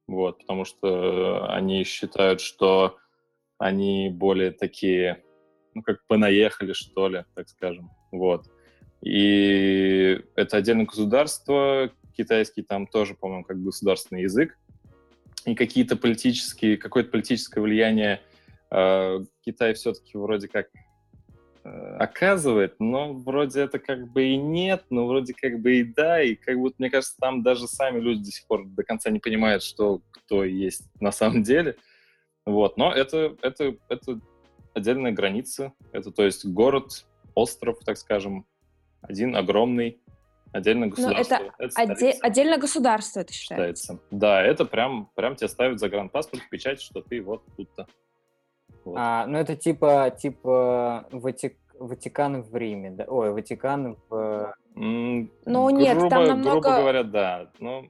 вот, потому что они считают, что они более такие, ну, как понаехали, что ли, так скажем, вот. И это отдельное государство, китайский там тоже, по-моему, как государственный язык. И какие-то политические, какое-то политическое влияние э, Китай все-таки вроде как оказывает, но вроде это как бы и нет, но вроде как бы и да, и как будто, мне кажется, там даже сами люди до сих пор до конца не понимают, что кто есть на самом деле. Вот, но это, это, это отдельная граница, это, то есть, город, остров, так скажем, один огромный, отдельное государство. Но это, это оде- отдельное государство, это считается. считается. Да, это прям, прям тебе ставят загранпаспорт, печать, что ты вот тут-то. Вот. А, ну это типа, типа Ватик... Ватикан в Риме, да? Ой, Ватикан в... Mm, ну нет, грубо, там намного... Грубо говоря, да. Ну,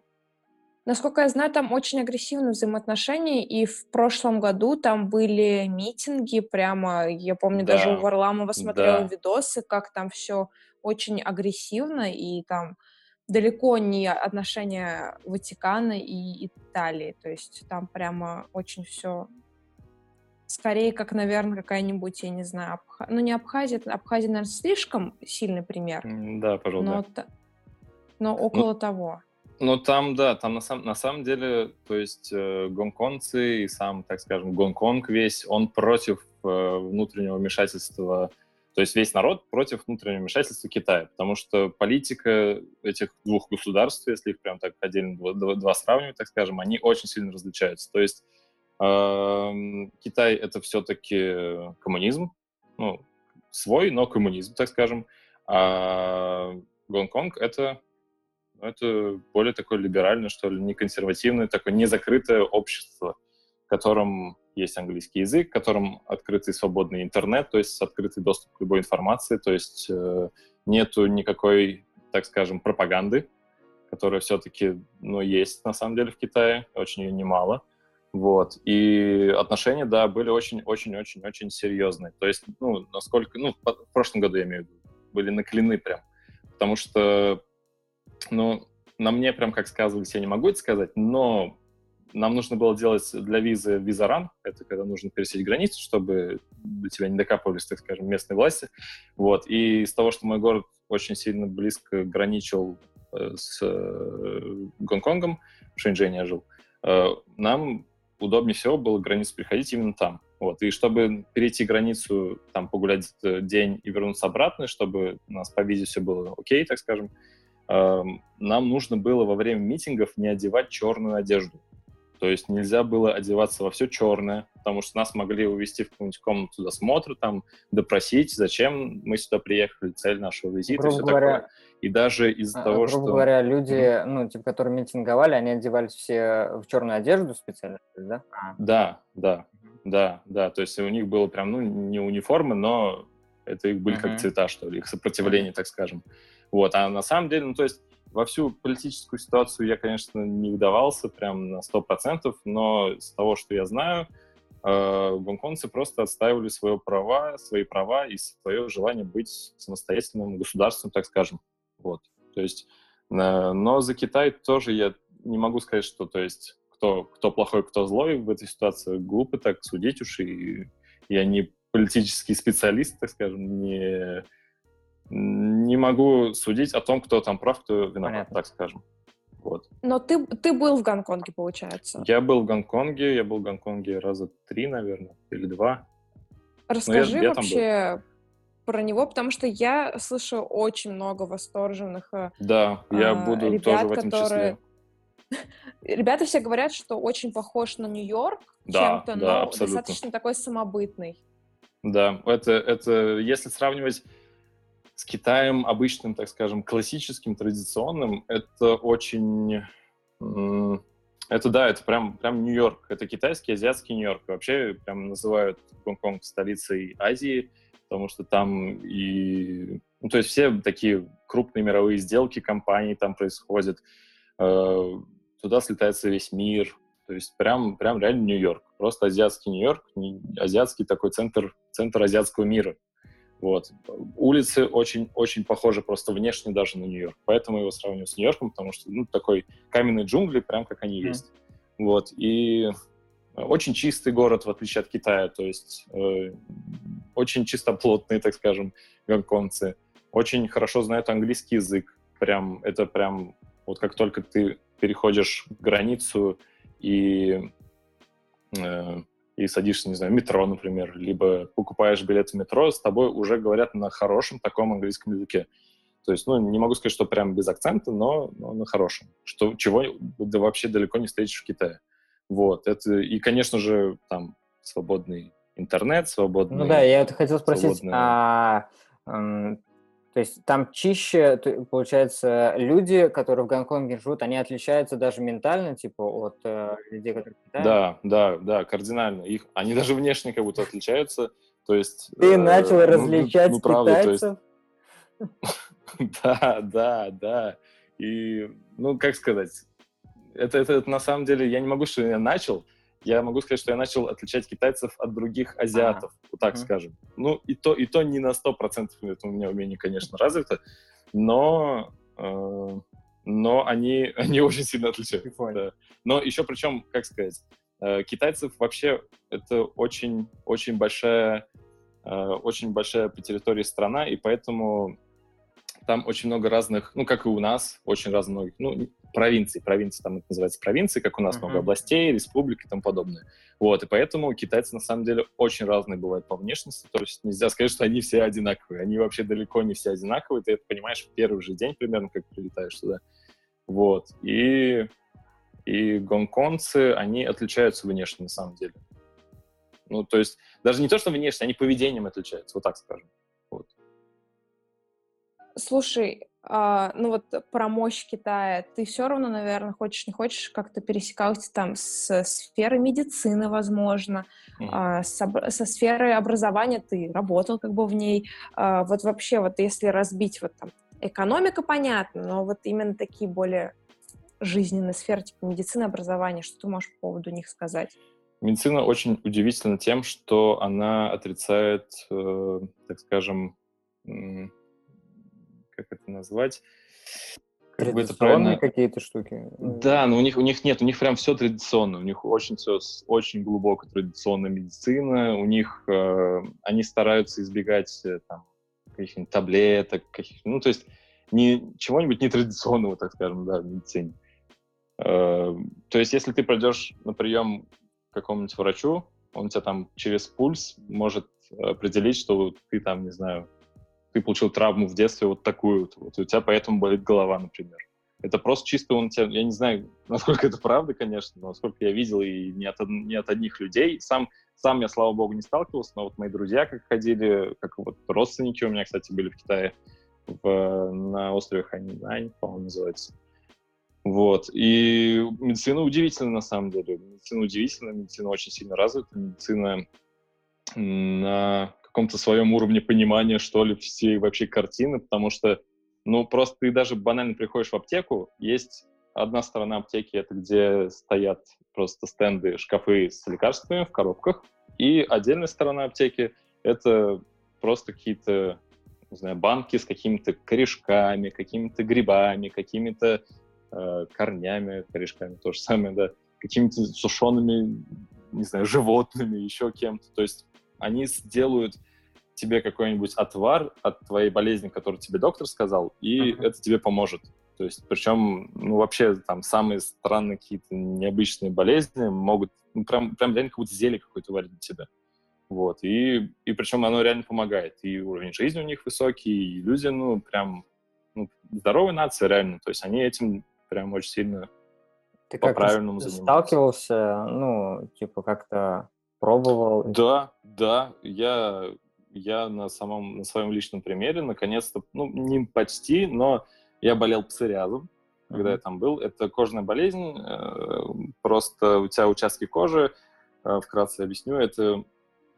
Насколько я знаю, там очень агрессивные взаимоотношения, и в прошлом году там были митинги, прямо, я помню, да, даже у Варламова смотрела да. видосы, как там все очень агрессивно, и там далеко не отношения Ватикана и Италии, то есть там прямо очень все скорее, как, наверное, какая-нибудь, я не знаю, Абха... ну не Абхазия, Абхазия, наверное, слишком сильный пример. Да, пожалуй, но, да. но ну, около ну, того. Ну, там, да, там на, сам, на самом деле, то есть э, гонконгцы и сам, так скажем, Гонконг весь, он против э, внутреннего вмешательства, то есть весь народ против внутреннего вмешательства Китая, потому что политика этих двух государств, если их прям так отдельно два, два, два сравнивать, так скажем, они очень сильно различаются. То есть Китай — это все-таки коммунизм, ну, свой, но коммунизм, так скажем, а Гонконг — это это более такое либеральное, что ли, не консервативное, такое незакрытое общество, в котором есть английский язык, в котором открытый свободный интернет, то есть открытый доступ к любой информации, то есть э, нету никакой, так скажем, пропаганды, которая все-таки, ну, есть на самом деле в Китае, очень ее немало. Вот. И отношения, да, были очень-очень-очень-очень серьезные. То есть, ну, насколько, ну, в прошлом году, я имею в виду, были наклены прям. Потому что ну, на мне прям как сказывались, я не могу это сказать, но нам нужно было делать для визы визаран, это когда нужно пересечь границу, чтобы до тебя не докапывались, так скажем, местные власти. Вот. И из того, что мой город очень сильно близко граничил э, с э, Гонконгом, в Шэньчжэне я жил, э, нам удобнее всего было границу переходить именно там. Вот. И чтобы перейти границу, там, погулять день и вернуться обратно, чтобы у нас по визе все было окей, так скажем, Эм, нам нужно было во время митингов не одевать черную одежду. То есть нельзя было одеваться во все черное, потому что нас могли увезти в какую-нибудь комнату досмотра, там, допросить, зачем мы сюда приехали, цель нашего визита, грубо все говоря, такое. И даже из-за а, того, грубо что... Грубо говоря, люди, ну, типа, которые митинговали, они одевались все в черную одежду специально, да? А. Да, да, да, да. То есть у них было прям, ну, не униформы, но это их были mm-hmm. как цвета, что ли, их сопротивление, так скажем. Вот, а на самом деле, ну, то есть во всю политическую ситуацию я, конечно, не вдавался прям на 100%, но с того, что я знаю, э, гонконгцы просто отстаивали свои права, свои права и свое желание быть самостоятельным государством, так скажем. Вот. То есть, но за Китай тоже я не могу сказать, что, то есть, кто, кто плохой, кто злой в этой ситуации. Глупо так судить уж, и я не политический специалист, так скажем, не не могу судить о том, кто там прав, кто виноват, Понятно. так скажем. Вот. Но ты, ты был в Гонконге, получается? Я был в Гонконге, я был в Гонконге раза три, наверное, или два. Расскажи я, я вообще про него, потому что я слышу очень много восторженных э, Да, я а, буду ребят, тоже в этом которые... числе. Ребята все говорят, что очень похож на Нью-Йорк да, чем-то, да, но абсолютно. достаточно такой самобытный. Да, это, это если сравнивать с Китаем обычным, так скажем, классическим, традиционным, это очень... Это да, это прям, прям Нью-Йорк. Это китайский, азиатский Нью-Йорк. Вообще прям называют Гонконг столицей Азии, потому что там и... Ну, то есть все такие крупные мировые сделки компании там происходят. Э, туда слетается весь мир. То есть прям, прям реально Нью-Йорк. Просто азиатский Нью-Йорк, азиатский такой центр, центр азиатского мира. Вот. Улицы очень-очень похожи просто внешне даже на Нью-Йорк. Поэтому его сравниваю с Нью-Йорком, потому что, ну, такой каменный джунгли, прям как они mm. есть. Вот. И очень чистый город, в отличие от Китая. То есть э, очень чистоплотные, так скажем, гонконгцы. Очень хорошо знают английский язык. Прям, это прям, вот как только ты переходишь границу и э, и садишься, не знаю, в метро, например, либо покупаешь билет в метро, с тобой уже говорят на хорошем таком английском языке. То есть, ну, не могу сказать, что прям без акцента, но, но на хорошем. Что, чего да вообще далеко не встретишь в Китае. Вот. Это, и, конечно же, там свободный интернет, свободный... Ну да, я это хотел спросить, свободный... а, то есть там чище, получается, люди, которые в Гонконге живут, они отличаются даже ментально, типа, от э, людей, которые в Китае? Да, да, да, кардинально. Их, они даже внешне как будто отличаются. То есть... Ты э, начал ну, различать ну, правда, китайцев? Да, да, да. И, ну, как сказать, это, это, это на самом деле, я не могу, что я начал, я могу сказать, что я начал отличать китайцев от других азиатов, а, вот так uh-huh. скажем. Ну, и то, и то не на 100% это у меня умение, конечно, развито, но, э, но они, они очень сильно отличаются. Да. Но еще причем, как сказать, э, китайцев вообще это очень, очень большая, э, очень большая по территории страна, и поэтому там очень много разных, ну, как и у нас, очень разных, ну, провинций, провинции, там это называется провинции, как у нас uh-huh. много областей, республик и тому подобное. Вот, и поэтому китайцы, на самом деле, очень разные бывают по внешности, то есть нельзя сказать, что они все одинаковые, они вообще далеко не все одинаковые, ты это понимаешь в первый же день примерно, как прилетаешь туда. Вот, и, и гонконгцы, они отличаются внешне, на самом деле. Ну, то есть, даже не то, что внешне, они поведением отличаются, вот так скажем. Слушай, а, ну вот про мощь Китая, ты все равно, наверное, хочешь не хочешь, как-то пересекался там с сферой медицины, возможно, mm-hmm. а, со, со сферой образования ты работал как бы в ней. А, вот вообще, вот если разбить вот там экономика, понятно, но вот именно такие более жизненные сферы, типа медицины, образования, что ты можешь по поводу них сказать? Медицина очень удивительна тем, что она отрицает, э, так скажем, назвать, как бы это правильно... какие-то штуки. Да, но у них, у них нет, у них прям все традиционно, у них очень все, очень глубоко традиционная медицина, у них, э, они стараются избегать э, там каких-нибудь таблеток, каких ну, то есть не, чего-нибудь нетрадиционного, так скажем, да, в медицине. Э, то есть если ты пройдешь на прием к какому-нибудь врачу, он тебя там через пульс может определить, что ты там, не знаю, ты получил травму в детстве вот такую, вот, у тебя поэтому болит голова, например. Это просто чисто он тебя, я не знаю, насколько это правда, конечно, но насколько я видел и не от, не от одних людей. Сам, сам я, слава богу, не сталкивался, но вот мои друзья как ходили, как вот родственники у меня, кстати, были в Китае, в, на острове Ханинань, по-моему, называется. Вот. И медицина удивительна, на самом деле. Медицина удивительна, медицина очень сильно развита, медицина на каком-то своем уровне понимания, что ли, всей вообще картины, потому что, ну, просто ты даже банально приходишь в аптеку, есть одна сторона аптеки, это где стоят просто стенды, шкафы с лекарствами в коробках, и отдельная сторона аптеки — это просто какие-то, не знаю, банки с какими-то корешками, какими-то грибами, какими-то э, корнями, корешками то же самое, да, какими-то сушеными, не знаю, животными, еще кем-то. То есть они сделают тебе какой-нибудь отвар от твоей болезни, который тебе доктор сказал, и uh-huh. это тебе поможет. То есть, причем, ну, вообще, там, самые странные какие-то необычные болезни могут, ну, прям, прям реально как будто зелье какое-то варить для тебя. Вот, и, и причем оно реально помогает. И уровень жизни у них высокий, и люди, ну, прям, ну, здоровая нация, реально. То есть они этим прям очень сильно Ты по-правильному занимаются. сталкивался, ну, типа, как-то пробовал? Да, да, я, я на, самом, на своем личном примере наконец-то, ну, не почти, но я болел псориазом, mm-hmm. когда я там был. Это кожная болезнь, э, просто у тебя участки кожи, э, вкратце объясню, это,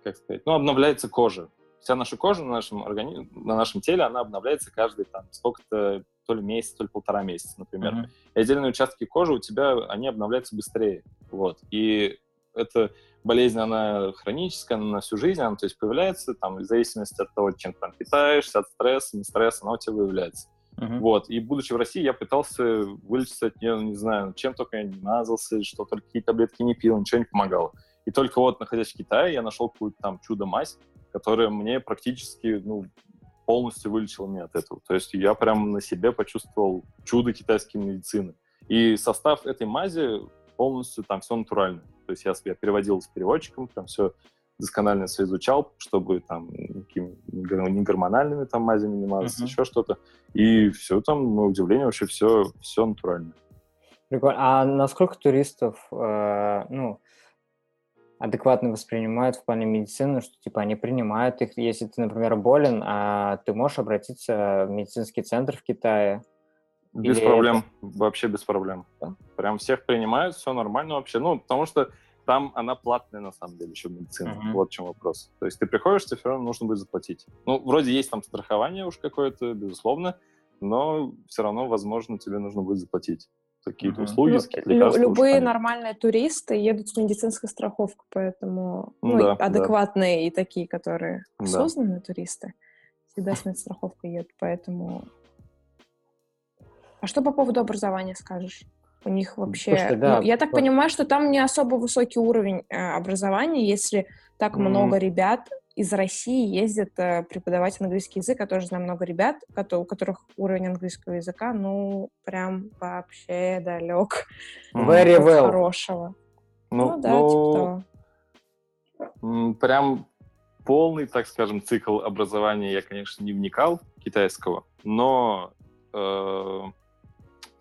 как сказать, ну, обновляется кожа. Вся наша кожа на нашем, органи... на нашем теле, она обновляется каждый там сколько-то, то ли месяц, то ли полтора месяца, например. Mm-hmm. И отдельные участки кожи у тебя, они обновляются быстрее. Вот. И это болезнь, она хроническая, она на всю жизнь, она то есть появляется там в зависимости от того, чем ты там питаешься, от стресса, не стресса, она у тебя выявляется. Uh-huh. Вот. И будучи в России, я пытался вылечиться от нее, не знаю, чем только я не мазался, что только какие таблетки не пил, ничего не помогало. И только вот, находясь в Китае, я нашел какую-то там чудо-мазь, которая мне практически, ну, полностью вылечила меня от этого. То есть я прям на себе почувствовал чудо китайской медицины. И состав этой мази полностью там все натурально. То есть я, я переводил с переводчиком, прям все досконально все изучал, чтобы там никакими не гормональными там мазями не мазаться, uh-huh. еще что-то. И все там, на удивление, вообще все, все натурально. Прикольно. А насколько туристов, э, ну, адекватно воспринимают в плане медицины, что типа они принимают их, если ты, например, болен, а ты можешь обратиться в медицинский центр в Китае? Без Или проблем, это... вообще без проблем. Да? Прям всех принимают, все нормально вообще. Ну, потому что там она платная, на самом деле, еще медицина. Uh-huh. Вот в чем вопрос. То есть ты приходишь, тебе все равно нужно будет заплатить. Ну, вроде есть там страхование уж какое-то, безусловно, но все равно, возможно, тебе нужно будет заплатить какие-то услуги, ну, какие лекарства. Любые нормальные туристы едут с медицинской страховкой, поэтому ну, да, адекватные да. и такие, которые да. осознанные туристы, всегда с медстраховкой едут, поэтому... А что по поводу образования скажешь? У них вообще... Слушайте, да, ну, я так да. понимаю, что там не особо высокий уровень э, образования, если так mm. много ребят из России ездят э, преподавать английский язык. Я тоже знаю много ребят, у которых уровень английского языка, ну, прям вообще далек Very well. хорошего. Ну, ну да, ну, типа того. Прям полный, так скажем, цикл образования я, конечно, не вникал китайского, но э,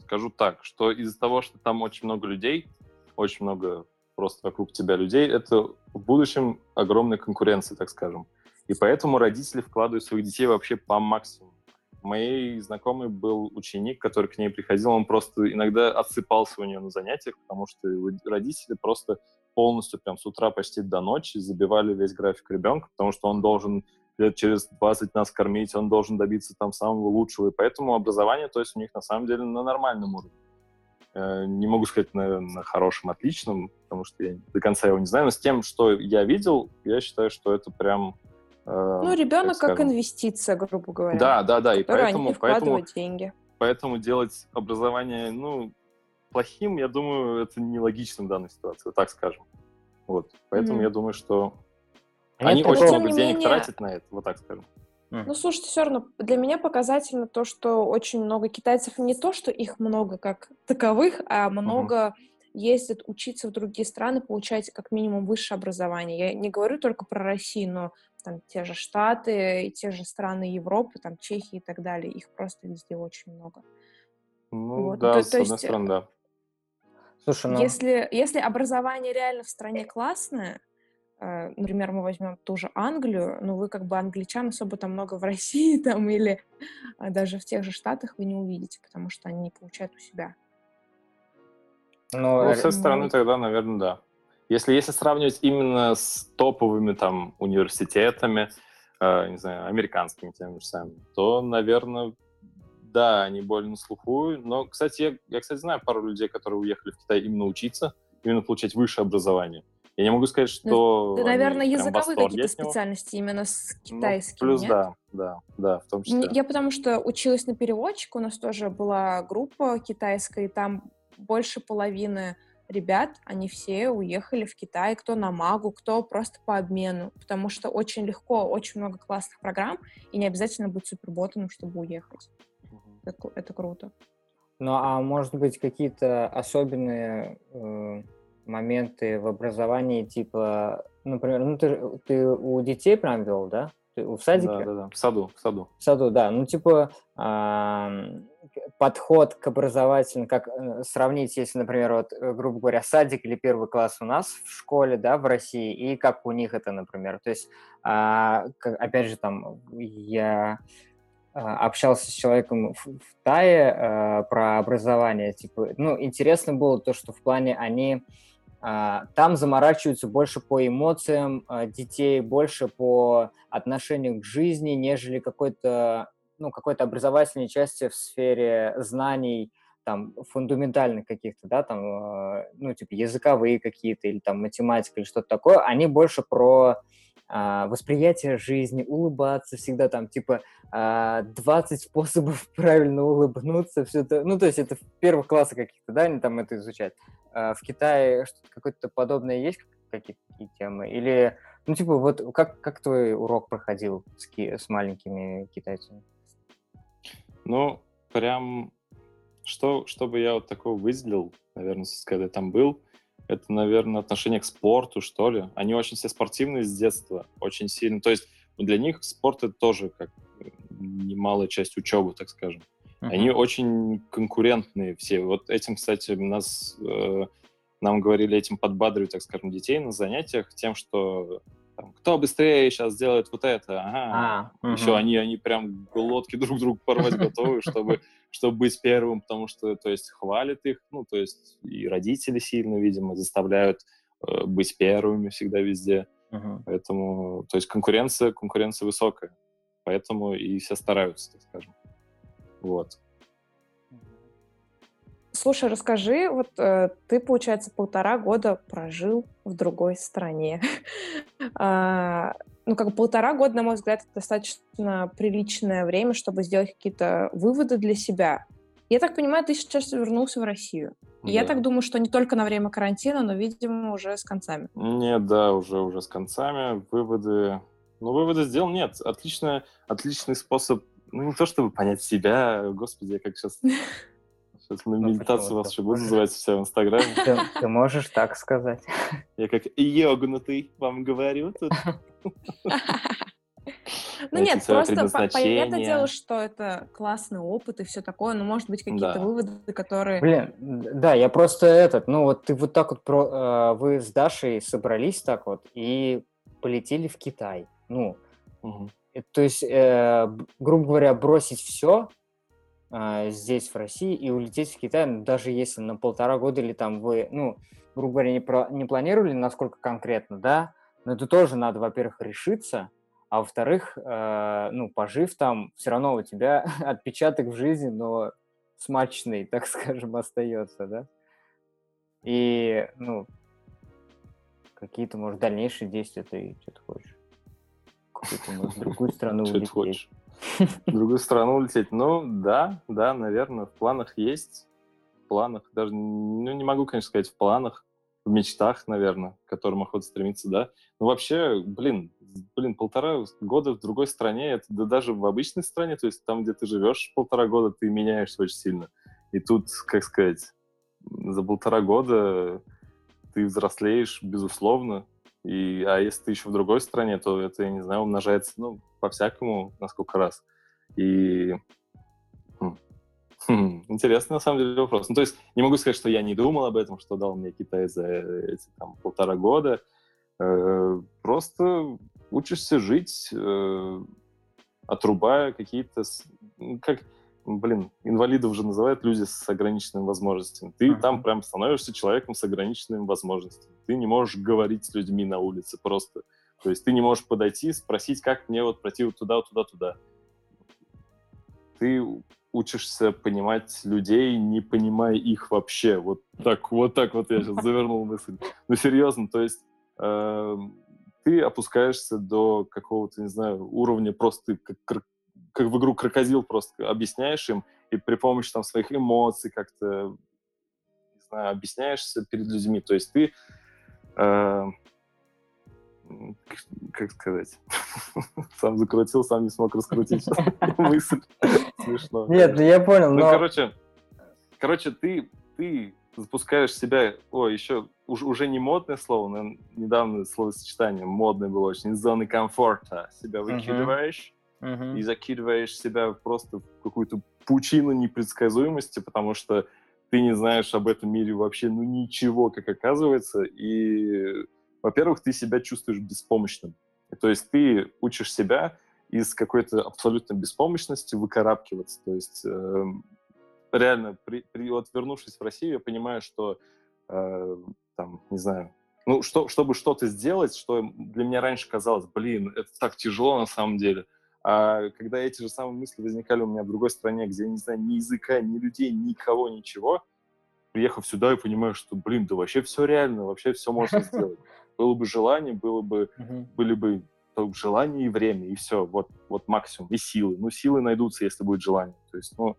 скажу так, что из-за того, что там очень много людей, очень много просто вокруг тебя людей, это в будущем огромная конкуренция, так скажем. И поэтому родители вкладывают своих детей вообще по максимуму. Моей знакомой был ученик, который к ней приходил, он просто иногда отсыпался у нее на занятиях, потому что родители просто полностью прям с утра почти до ночи забивали весь график ребенка, потому что он должен лет через 20 нас кормить, он должен добиться там самого лучшего. И поэтому образование, то есть у них на самом деле на нормальном уровне. Э, не могу сказать, наверное, на хорошем, отличном, потому что я до конца его не знаю, но с тем, что я видел, я считаю, что это прям... Э, ну, ребенок как, как инвестиция, грубо говоря. Да, да, да, и поэтому... поэтому деньги. Поэтому делать образование, ну, плохим, я думаю, это нелогично в данной ситуации, так скажем. Вот, поэтому mm-hmm. я думаю, что они очень много денег менее... тратят на это, вот так скажем. Ну, слушайте, все равно для меня показательно то, что очень много китайцев, не то, что их много как таковых, а много uh ездят учиться в другие страны, получать как минимум высшее образование. Я не говорю только про Россию, но там те же Штаты и те же страны Европы, там Чехии и так далее, их просто везде очень много. Ну вот. да, то, с то одной есть, стороны, да. Слушай, ну... если, если образование реально в стране классное, Э, например, мы возьмем ту же Англию, ну, вы как бы англичан особо там много в России там или а, даже в тех же Штатах вы не увидите, потому что они не получают у себя. Ну, ну с этой стороны тогда, наверное, да. Если, если сравнивать именно с топовыми там университетами, э, не знаю, американскими теми же самыми, то, наверное, да, они более на слуху. Но, кстати, я, я, кстати, знаю пару людей, которые уехали в Китай именно учиться, именно получать высшее образование. Я не могу сказать, ну, что... Да, наверное, языковые какие-то специальности именно с китайским, ну, Плюс нет? да, да, да, в том числе. Я потому что училась на переводчика, у нас тоже была группа китайская, и там больше половины ребят, они все уехали в Китай, кто на магу, кто просто по обмену, потому что очень легко, очень много классных программ, и не обязательно быть суперботаном, чтобы уехать. Угу. Это, это круто. Ну, а может быть, какие-то особенные э, моменты в образовании, типа, например, ну ты, ты у детей прям вел, да? Ты в садике? Да, да, да, в саду, в саду. В саду, да. Ну, типа, э, подход к образовательному, как э, сравнить, если, например, вот, э, грубо говоря, садик или первый класс у нас в школе, да, в России, и как у них это, например. То есть, э, опять же, там, я общался с человеком в, в Тае э, про образование, типа, ну, интересно было то, что в плане они а, там заморачиваются больше по эмоциям а, детей, больше по отношению к жизни, нежели какой-то ну, какой-то образовательной части в сфере знаний, там, фундаментальных каких-то, да, там, а, ну, типа, языковые какие-то, или там математика, или что-то такое, они больше про а, восприятие жизни, улыбаться всегда там, типа, а, 20 способов правильно улыбнуться, все это, ну, то есть это в первых классах каких-то, да, они там это изучают. А в Китае какое-то подобное есть, какие-то темы? Или, ну, типа, вот как, как твой урок проходил с, ки- с маленькими китайцами? Ну, прям, что, чтобы я вот такого выделил, наверное, когда там был, это, наверное, отношение к спорту, что ли. Они очень все спортивные с детства, очень сильно. То есть для них спорт это тоже как немалая часть учебы, так скажем. Uh-huh. Они очень конкурентные все. Вот этим, кстати, нас, э, нам говорили этим подбадривать, так скажем, детей на занятиях тем, что там, кто быстрее сейчас сделает вот это, ага. А, Еще они, они прям глотки друг другу порвать готовы, чтобы, чтобы быть первым, потому что, то есть, хвалят их, ну, то есть, и родители сильно, видимо, заставляют э, быть первыми всегда везде. Угу. Поэтому, то есть, конкуренция, конкуренция высокая. Поэтому и все стараются, так скажем. Вот. Слушай, расскажи, вот э, ты, получается, полтора года прожил в другой стране. ну, как полтора года, на мой взгляд, это достаточно приличное время, чтобы сделать какие-то выводы для себя. Я так понимаю, ты сейчас вернулся в Россию. Да. Я так думаю, что не только на время карантина, но, видимо, уже с концами. Нет, да, уже, уже с концами. Выводы... Ну, выводы сделал, нет. Отлично, отличный способ, ну, не то чтобы понять себя, господи, я как сейчас Сейчас на ну, медитацию вас еще буду называть все в Инстаграме. Ты, ты можешь так сказать. Я как йогнутый вам говорю тут. Ну нет, просто понятное дело, что это классный опыт и все такое, но может быть какие-то выводы, которые... Блин, да, я просто этот, ну вот ты вот так вот, про, э, вы с Дашей собрались так вот и полетели в Китай. Ну, то есть, э, грубо говоря, бросить все, здесь, в России, и улететь в Китай, ну, даже если на полтора года или там вы, ну, грубо говоря, не, про, не планировали, насколько конкретно, да, но это тоже надо, во-первых, решиться, а во-вторых, э, ну, пожив там, все равно у тебя отпечаток в жизни, но смачный, так скажем, остается, да. И, ну, какие-то, может, дальнейшие действия ты что-то хочешь? Какую-то, может, другую страну улететь. В другую страну улететь. Ну, да, да, наверное, в планах есть. В планах, даже, ну, не могу, конечно, сказать, в планах, в мечтах, наверное, к которым охота стремиться, да. Но вообще, блин, блин, полтора года в другой стране, это да даже в обычной стране, то есть там, где ты живешь полтора года, ты меняешься очень сильно. И тут, как сказать, за полтора года ты взрослеешь, безусловно, и, а если ты еще в другой стране, то это, я не знаю, умножается, ну, по-всякому, на сколько раз. И хм, хм, интересный, на самом деле, вопрос. Ну, то есть не могу сказать, что я не думал об этом, что дал мне Китай за эти там полтора года. Э, просто учишься жить, э, отрубая какие-то... Как, блин, инвалидов уже называют люди с ограниченными возможностями. Ты uh-huh. там прям становишься человеком с ограниченными возможностями. Ты не можешь говорить с людьми на улице просто. То есть ты не можешь подойти, спросить, как мне вот пройти вот туда, туда, туда. Ты учишься понимать людей, не понимая их вообще. Вот так, вот так вот я сейчас завернул мысль. Ну, серьезно, то есть э, ты опускаешься до какого-то, не знаю, уровня просто как, как в игру крокодил просто объясняешь им, и при помощи там своих эмоций как-то, не знаю, объясняешься перед людьми. То есть ты э, как сказать, сам закрутил, сам не смог раскрутить мысль. Смешно. Нет, ну я понял, ну, но... короче, короче, ты, ты запускаешь себя, о, еще уж, уже не модное слово, но недавно словосочетание модное было очень, из зоны комфорта себя выкидываешь и закидываешь себя просто в какую-то пучину непредсказуемости, потому что ты не знаешь об этом мире вообще ну ничего, как оказывается, и во-первых, ты себя чувствуешь беспомощным. То есть ты учишь себя из какой-то абсолютной беспомощности выкарабкиваться. То есть э, реально, при, при, вот вернувшись в Россию, я понимаю, что э, там, не знаю, ну, что, чтобы что-то сделать, что для меня раньше казалось, блин, это так тяжело на самом деле. А когда эти же самые мысли возникали у меня в другой стране, где я не знаю ни языка, ни людей, никого, ничего, приехав сюда, я понимаю, что, блин, да вообще все реально, вообще все можно сделать было бы желание, было бы, были бы желание и время, и все, вот, вот максимум, и силы. Ну, силы найдутся, если будет желание. То есть, ну,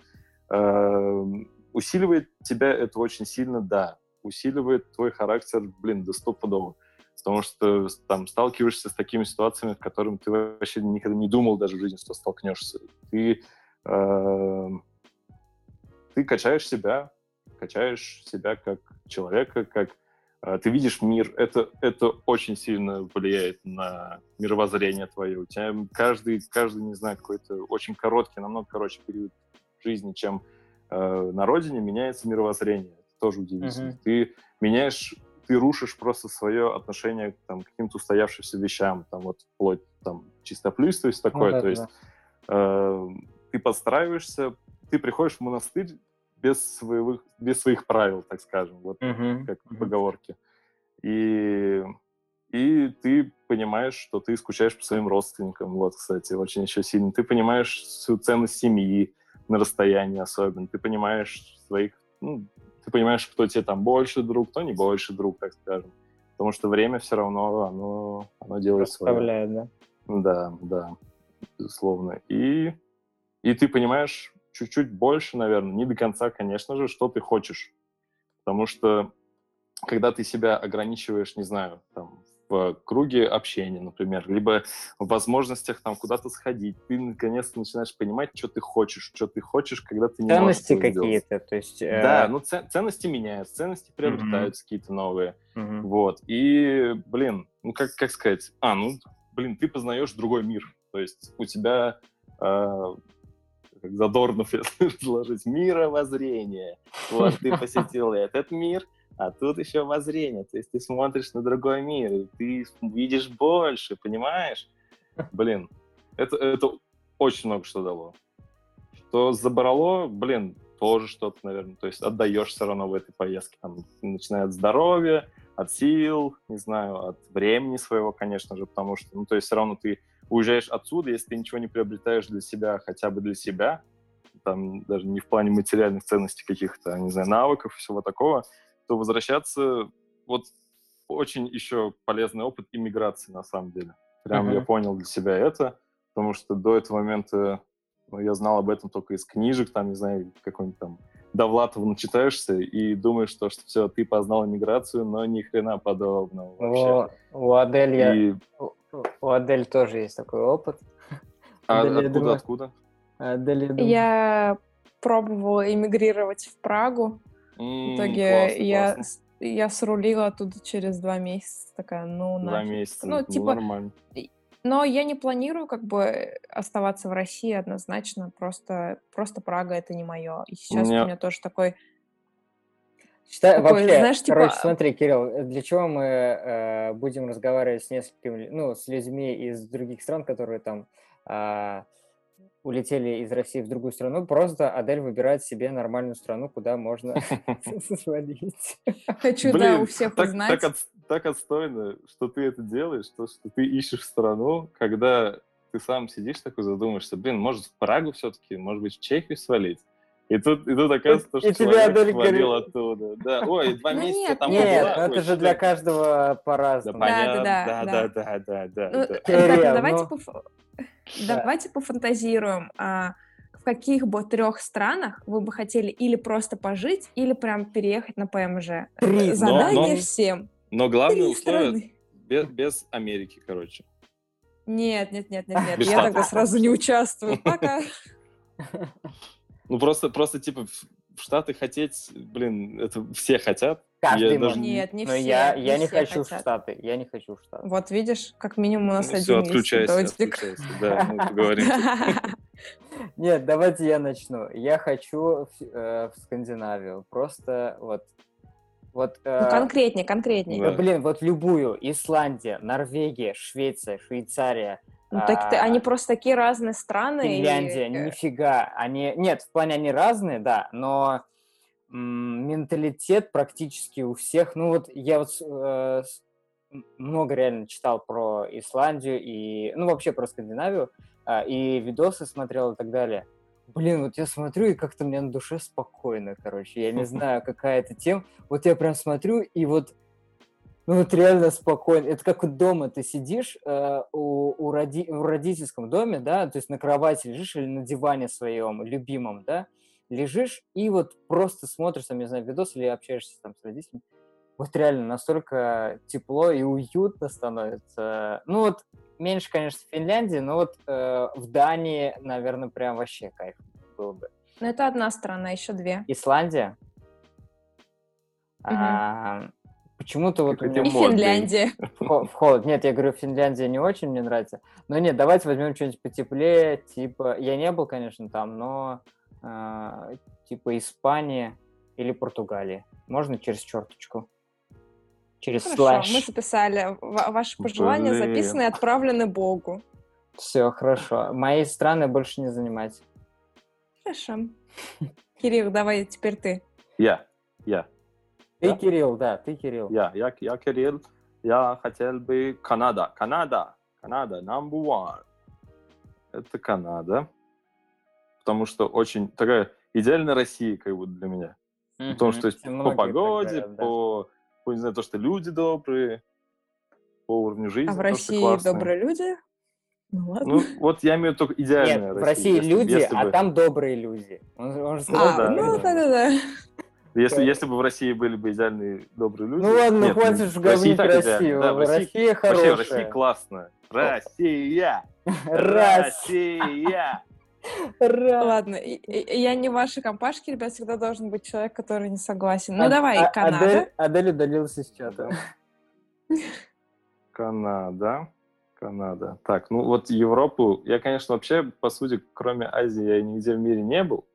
э, усиливает тебя это очень сильно, да. Усиливает твой характер, блин, до стопудово. Потому что там сталкиваешься с такими ситуациями, с которыми ты вообще никогда не думал даже в жизни, что столкнешься. Ты, э, ты качаешь себя, качаешь себя как человека, как э, ты видишь мир, это, это очень сильно влияет на мировоззрение твое. У тебя каждый, каждый, не знаю, какой-то очень короткий, намного короче период жизни, чем э, на родине, меняется мировоззрение. Это тоже удивительно. Mm-hmm. Ты меняешь, ты рушишь просто свое отношение там, к каким-то устоявшимся вещам, там вот вплоть там чистоплюйство, такое. Ну, да, то есть э, ты подстраиваешься, ты приходишь в монастырь без своих, без своих правил, так скажем, вот uh-huh. как в поговорке. И, и ты понимаешь, что ты скучаешь по своим родственникам, вот, кстати, очень еще сильно. Ты понимаешь всю ценность семьи на расстоянии особенно. Ты понимаешь своих, ну, ты понимаешь, кто тебе там больше друг, кто не больше друг, так скажем. Потому что время все равно, оно, оно делает свое. да? Да, да, безусловно. И, и ты понимаешь, чуть-чуть больше, наверное, не до конца, конечно же, что ты хочешь. Потому что когда ты себя ограничиваешь, не знаю, там, в круге общения, например, либо в возможностях там куда-то сходить, ты наконец-то начинаешь понимать, что ты хочешь, что ты хочешь, когда ты не ценности какие-то, то есть э... да, ну ценности меняются, ценности приобретаются mm-hmm. какие-то новые, mm-hmm. вот и блин, ну как как сказать, а ну блин, ты познаешь другой мир, то есть у тебя э, как Задорнов, если разложить, мировоззрение. Вот ты посетил этот мир, а тут еще воззрение. То есть ты смотришь на другой мир, и ты видишь больше, понимаешь? Блин, это, это очень много что дало. Что забрало, блин, тоже что-то, наверное. То есть отдаешь все равно в этой поездке. Там, начиная от здоровья, от сил, не знаю, от времени своего, конечно же, потому что, ну, то есть все равно ты уезжаешь отсюда, если ты ничего не приобретаешь для себя, хотя бы для себя, там даже не в плане материальных ценностей каких-то, не знаю, навыков и всего такого, то возвращаться вот очень еще полезный опыт иммиграции на самом деле. Прям uh-huh. я понял для себя это, потому что до этого момента ну, я знал об этом только из книжек, там, не знаю, какой-нибудь там Довлатова начитаешься и думаешь, что, что все, ты познал иммиграцию, но ни хрена подобного вообще. У, у Адель и... я... У Адель тоже есть такой опыт. А Адель, откуда, думаю... откуда? Адель, я, думаю... я пробовала эмигрировать в Прагу. Mm, в итоге классно, я, классно. я срулила оттуда через два месяца. Такая, ну, Два нафиг. месяца, ну, типа, нормально. Но я не планирую как бы оставаться в России однозначно. Просто, просто Прага — это не мое. И сейчас у меня, у меня тоже такой Считай, Такой, вообще, знаешь, типа... короче, смотри, Кирилл, для чего мы э, будем разговаривать с несколькими, ну, с людьми из других стран, которые там э, улетели из России в другую страну, просто Адель выбирает себе нормальную страну, куда можно свалить. Хочу, да, у всех узнать. Так отстойно, что ты это делаешь, что ты ищешь страну, когда ты сам сидишь такой задумаешься, блин, может в Прагу все-таки, может быть в Чехию свалить? И тут, и тут оказывается, что и человек тебя свалил оттуда. Да. Ой, два ну, месяца там Нет, ну это же для каждого по-разному. Да, да, да, да, да, да. Ну, давайте, давайте пофантазируем. А, в каких бы трех странах вы бы хотели или просто пожить, или прям переехать на ПМЖ? Три. Задание всем. Но главное условие без, без Америки, короче. Нет, нет, нет, нет, нет. Я тогда сразу не участвую. Пока. Ну, просто, просто типа, в Штаты хотеть, блин, это все хотят. Каждый я даже... Нет, не Но все. Я, я не, не хочу хотят. в Штаты. Я не хочу в Штаты. Вот видишь, как минимум у нас ну, один все, отключайся, отключайся. Да, мы поговорим. Нет, давайте я начну. Я хочу э, в Скандинавию. Просто вот вот, ну, э, конкретнее, конкретнее. Да. Блин, вот любую. Исландия, Норвегия, Швеция, Швейцария, ну, так, а, они просто такие разные страны. Финляндия, и... нифига. Они, нет, в плане они разные, да, но менталитет практически у всех. Ну вот я вот э, много реально читал про Исландию и, ну вообще про Скандинавию, э, и видосы смотрел и так далее. Блин, вот я смотрю, и как-то мне на душе спокойно, короче. Я не знаю, какая это тема. Вот я прям смотрю, и вот ну вот реально спокойно. Это как вот дома ты сидишь э, у, у роди, в родительском доме, да, то есть на кровати лежишь или на диване своем любимом, да, лежишь и вот просто смотришь, там, не знаю, видос или общаешься там с родителями. Вот реально настолько тепло и уютно становится. Ну вот меньше, конечно, в Финляндии, но вот э, в Дании, наверное, прям вообще кайф был бы. Ну это одна страна, еще две. Исландия. Угу. А, Почему-то вот меня И. Финляндия. в хо- в холод. Нет, я говорю, Финляндия не очень мне нравится. Но нет, давайте возьмем что-нибудь потеплее. Типа, я не был, конечно, там, но типа Испания или Португалия. Можно через черточку? Через Хорошо, мы слэш. записали. Ва- Ваши пожелания Блин. записаны и отправлены Богу. Все, хорошо. Мои страны больше не занимать. Хорошо. Кирилл, давай теперь ты. Я, я, Ты? Кирилл, да, ты, Кирилл. я, я, я Кирилл. Я хотел бы Канада, Канада, Канада, number one. Это Канада. Потому что очень такая идеальная Россия, как будто для меня. Потому что то есть, по погоде, говорят, да. по, по, не знаю, то, что люди добрые, по уровню жизни. А в России добрые люди? Ну ладно. Ну, вот я имею только идеальная Нет, в России если- люди, если а бы- там добрые люди. Он, он же сказал, а, да, ну да. да-да-да. Если, Да. если бы в России были бы идеальные добрые люди... Ну ладно, Нет, хватит ну, ж в России и говнить Россию. да, в России- Россия Вообще, хорошая. Россия классная. Россия! Россия! Ладно, я не ваши компашки, ребят, всегда должен быть человек, который не согласен. Ну давай, а- Канада. Адель, удалилась из чата. Канада. Канада. Так, ну вот Европу... Я, конечно, вообще, по сути, кроме Азии, я нигде в мире не был.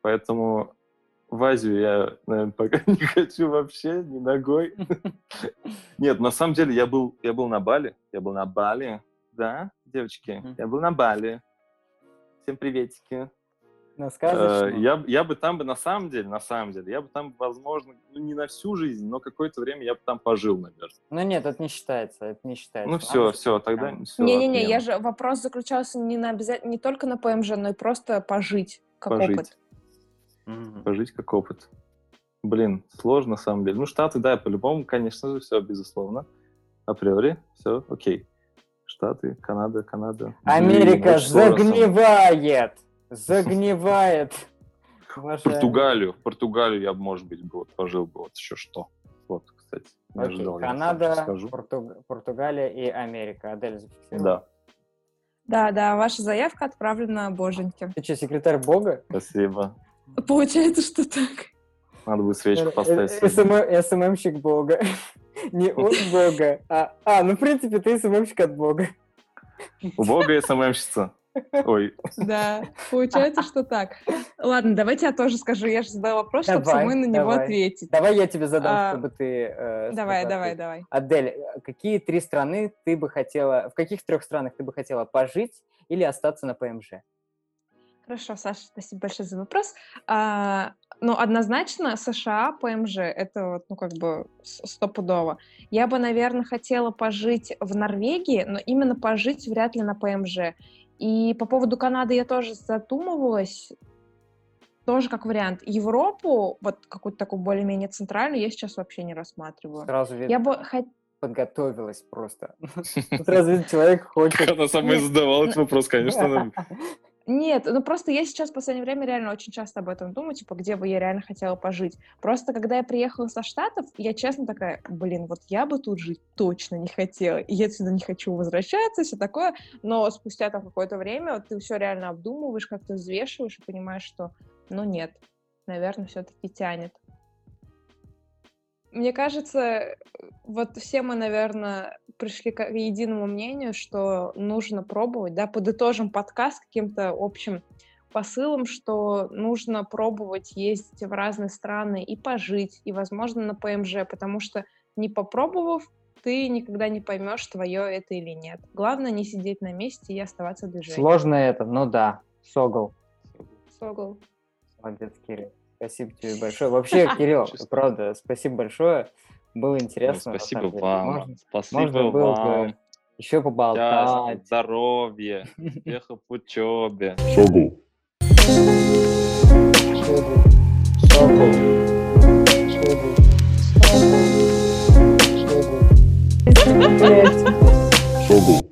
Поэтому в Азию я, наверное, пока не хочу вообще, ни ногой. Нет, на самом деле я был, я был на Бали. Я был на Бали. Да, девочки? Я был на Бали. Всем приветики. На Э, сказочном. Я, я бы там бы, на самом деле, на самом деле, я бы там, возможно, ну, не на всю жизнь, но какое-то время я бы там пожил, наверное. Ну нет, это не считается, это не считается. Ну все, же все, тогда все. Не-не-не, я же вопрос заключался не на обязательно не только на ПМЖ, но и просто пожить как Пожить. опыт. Мгм. Пожить как опыт. Блин, сложно на самом деле. Ну, Штаты, да, по-любому, конечно же, все, безусловно. Априори, все, окей. Штаты, Канада, Канада. Америка загнивает! Загнивает! Португалию, в Португалию я, бы, может быть, бы вот пожил бы, вот еще что. Вот, кстати, не Окей, ожидал, Канада, Португалия и Америка. Адель зафиксировала? Да, Да, да, ваша заявка отправлена Боженьке. Ты что, секретарь Бога? спасибо. Получается, что так. Надо будет свечку Э, поставить. э. SMM SMM щик Бога. Не от Бога, а... А, ну, в принципе, ты SMM щик от Бога. У Бога SMM щица. Ой, Да, получается, что так. Ладно, давайте я тоже скажу. Я же задала вопрос, чтобы Давай, самой на него давай. ответить. Давай я тебе задам, А, чтобы ты... э, Давай, давай, давай. Адель, какие три страны ты бы хотела... В каких трех странах ты бы хотела пожить или остаться на ПМЖ? Хорошо, Саша, спасибо большое за вопрос. А, ну, однозначно, США, ПМЖ, это вот, ну, как бы стопудово. Я бы, наверное, хотела пожить в Норвегии, но именно пожить вряд ли на ПМЖ. И по поводу Канады я тоже задумывалась, тоже как вариант. Европу, вот какую-то такую более-менее центральную, я сейчас вообще не рассматриваю. Сразу видно, Я бы хот- подготовилась просто. Видно, человек хочет... она сама задавала этот вопрос, конечно. Нет, ну просто я сейчас в последнее время реально очень часто об этом думаю, типа, где бы я реально хотела пожить. Просто когда я приехала со Штатов, я честно такая, блин, вот я бы тут жить точно не хотела, и я отсюда не хочу возвращаться, все такое, но спустя там какое-то время вот ты все реально обдумываешь, как-то взвешиваешь и понимаешь, что, ну нет, наверное, все-таки тянет. Мне кажется, вот все мы, наверное, пришли к единому мнению, что нужно пробовать, да, подытожим подкаст каким-то общим посылом, что нужно пробовать ездить в разные страны и пожить, и, возможно, на ПМЖ, потому что не попробовав, ты никогда не поймешь, твое это или нет. Главное не сидеть на месте и оставаться в движении. Сложно это, ну да. Согл. Согл. Молодец, Кирилл. Спасибо тебе большое. Вообще, Кирилл, правда, спасибо большое. Было Ну, интересно. на Спасибо вам. Можно, Спасибо можно было вам. бы еще Счастья, поболтать. здоровья, успехов в учебе. Согл. Согл. Согл. Блядь.